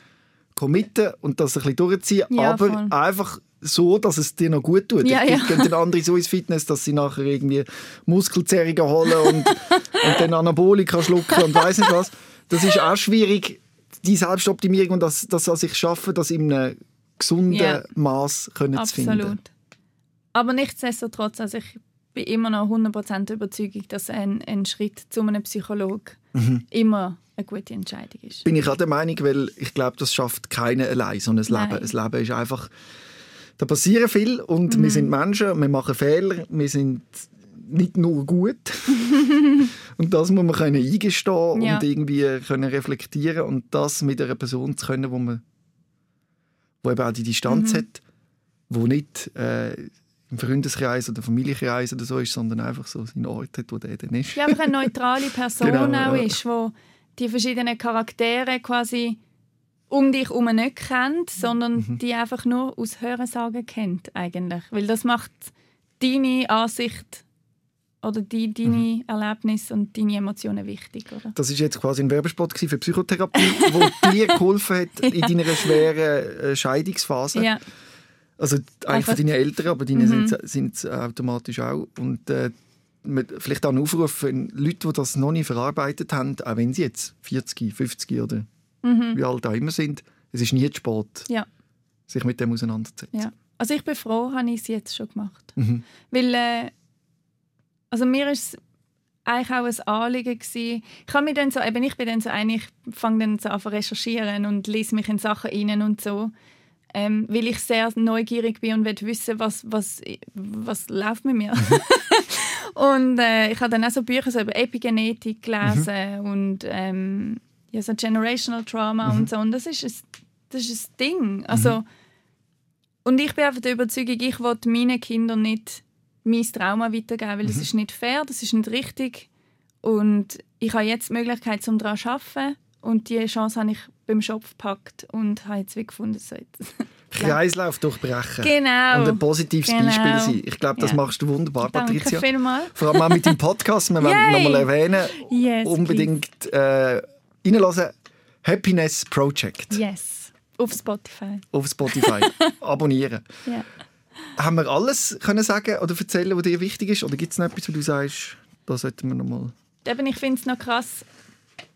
committen und das ein bisschen durchziehen, ja, aber voll. einfach so, dass es dir noch gut tut. Ja, ich ja. gehen andere so ins Fitness, dass sie nachher irgendwie Muskelzerrungen holen und, [LAUGHS] und dann Anabolika schlucken und weiß nicht was. Das ist auch schwierig, die Selbstoptimierung und das, das an sich schaffen, das in einem gesunden ja. Maß zu finden. Absolut. Aber nichtsdestotrotz, also ich bin immer noch 100% überzeugt, dass ein, ein Schritt zu einem Psychologen mhm. immer eine gute Entscheidung ist. Bin ich auch der Meinung, weil ich glaube, das schafft keiner allein, so ein Leben. Ein Leben ist einfach, da passieren viel und mhm. wir sind Menschen, wir machen Fehler, wir sind nicht nur gut. [LAUGHS] und das muss man können eingestehen ja. und irgendwie können reflektieren und das mit einer Person zu können, wo man wo eben auch die Distanz mhm. hat, wo nicht äh, im Freundeskreis oder Familienkreis oder so ist, sondern einfach so seinen Ort hat, wo der dann ist. Ja, einfach eine neutrale Person [LAUGHS] genau, auch ist, wo die verschiedenen Charaktere quasi um dich herum nicht kennt, sondern mhm. die einfach nur aus Hörensagen kennt eigentlich. Weil das macht deine Ansicht oder die, deine mhm. Erlebnisse und deine Emotionen wichtig, oder? Das ist jetzt quasi ein Werbespot für Psychotherapie, wo dir geholfen hat [LAUGHS] ja. in deiner schweren äh, Scheidungsphase. Ja. Also eigentlich für deine Eltern, aber deine mhm. sind es automatisch auch. Und äh, vielleicht auch einen Aufruf für Leute, die das noch nicht verarbeitet haben, auch wenn sie jetzt 40, 50 oder mhm. wie alt auch immer sind, es ist nie zu spät, ja. sich mit dem auseinanderzusetzen. Ja. Also ich bin froh, habe ich es jetzt schon gemacht. Mhm. Weil, äh, also mir ist es eigentlich auch ein Anliegen gewesen. Ich habe dann so, eben ich bin dann so eigentlich, fange dann so an zu recherchieren und lese mich in Sachen rein und so ähm, weil ich sehr neugierig bin und will wissen, was, was, was läuft mit mir. [LAUGHS] Und äh, ich habe dann auch so Bücher so über Epigenetik gelesen mhm. und ähm, ja, so Generational Trauma mhm. und so. Und das ist ein, das ist ein Ding. Also, mhm. Und ich bin einfach der Überzeugung, ich will meinen Kindern nicht mein Trauma weitergeben, weil das mhm. ist nicht fair, das ist nicht richtig. Und ich habe jetzt die Möglichkeit, um daran zu arbeiten. Und diese Chance habe ich beim Shop gepackt und habe jetzt wie gefunden, so jetzt. [LAUGHS] Kreislauf durchbrechen. Genau. Und ein positives genau. Beispiel sein. Ich glaube, das ja. machst du wunderbar, Danke Patricia. Vielmals. Vor allem auch mit dem Podcast. Wir wollen nochmal erwähnen. Yes, unbedingt äh, reinlassen. Happiness Project. Yes. Auf Spotify. Auf Spotify. [LAUGHS] Abonnieren. Ja. Haben wir alles können sagen oder erzählen, was dir wichtig ist? Oder gibt es noch etwas, wo du sagst, da sollten wir nochmal... Eben, ich finde es noch krass,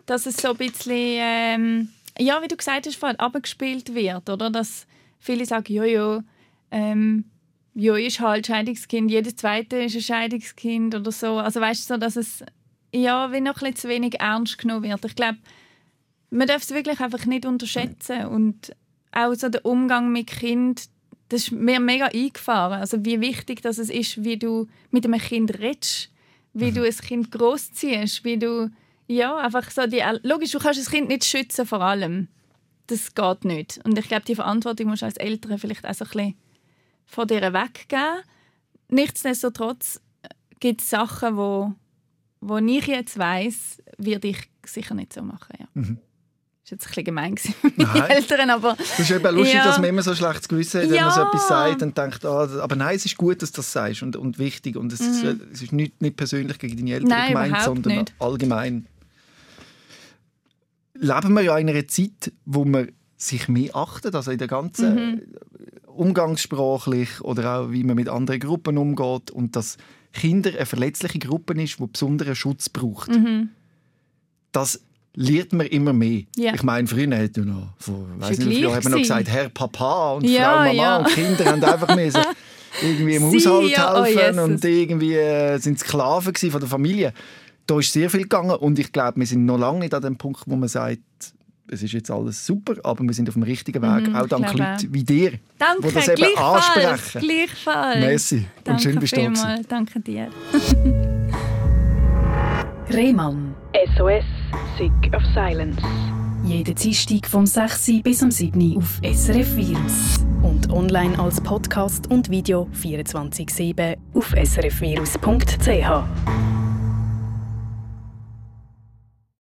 dass es so ein bisschen, ähm, ja, wie du gesagt hast, vorhin, abgespielt wird, oder? Dass viele sagen, ja, ja, ähm, ja, ist halt Scheidungskind, jedes zweite ist ein Scheidungskind oder so. Also weißt du, so, dass es ja, wie noch ein bisschen zu wenig ernst genommen wird. Ich glaube, man darf es wirklich einfach nicht unterschätzen und auch so der Umgang mit Kind, das ist mir mega eingefahren. Also wie wichtig dass es ist, wie du mit einem Kind redest, wie mhm. du ein Kind großziehst, wie du ja, einfach so die, logisch, du kannst das Kind nicht schützen vor allem. Das geht nicht. Und ich glaube, die Verantwortung musst du als Eltern vielleicht auch so ein bisschen von dir weggeben. Nichtsdestotrotz äh, gibt es Sachen, wo, wo ich jetzt weiss, werde ich sicher nicht so machen. Ja. Mhm. Das war jetzt ein bisschen gemein mit meinen Eltern, aber... Es ist eben lustig, ja. dass man immer so schlechtes Gewissen hat, wenn ja. man so etwas sagt und denkt, oh, aber nein, es ist gut, dass du das sagst und, und wichtig und es, mhm. ist, es ist nicht, nicht persönlich gegen deine Eltern nein, gemeint, sondern nicht. allgemein leben wir ja in einer Zeit, wo man sich mehr achtet, also in der ganzen mhm. umgangssprachlich oder auch wie man mit anderen Gruppen umgeht und dass Kinder eine verletzliche Gruppe ist, die besonderen Schutz braucht. Mhm. Das lernt man immer mehr. Yeah. Ich meine, früher hat man noch, vor, weiß nicht, wie hat man noch gesagt, Herr Papa und ja, Frau Mama ja. und Kinder haben einfach müssen [LAUGHS] irgendwie im Sie, Haushalt helfen oh, und irgendwie äh, sind Sklaven von der Familie da ist sehr viel gegangen und ich glaube, wir sind noch lange nicht an dem Punkt, wo man sagt, es ist jetzt alles super, aber wir sind auf dem richtigen Weg. Mhm, auch dank Leuten wie dir, Danke, die das eben ansprechen. Gleichfalls. Merci Danke und schön bist du Danke dir. [LAUGHS] Rehmann. SOS, Sick of Silence. Jeden Dienstag vom 6. bis am 7. auf SRF Virus. Und online als Podcast und Video 24-7 auf srfvirus.ch.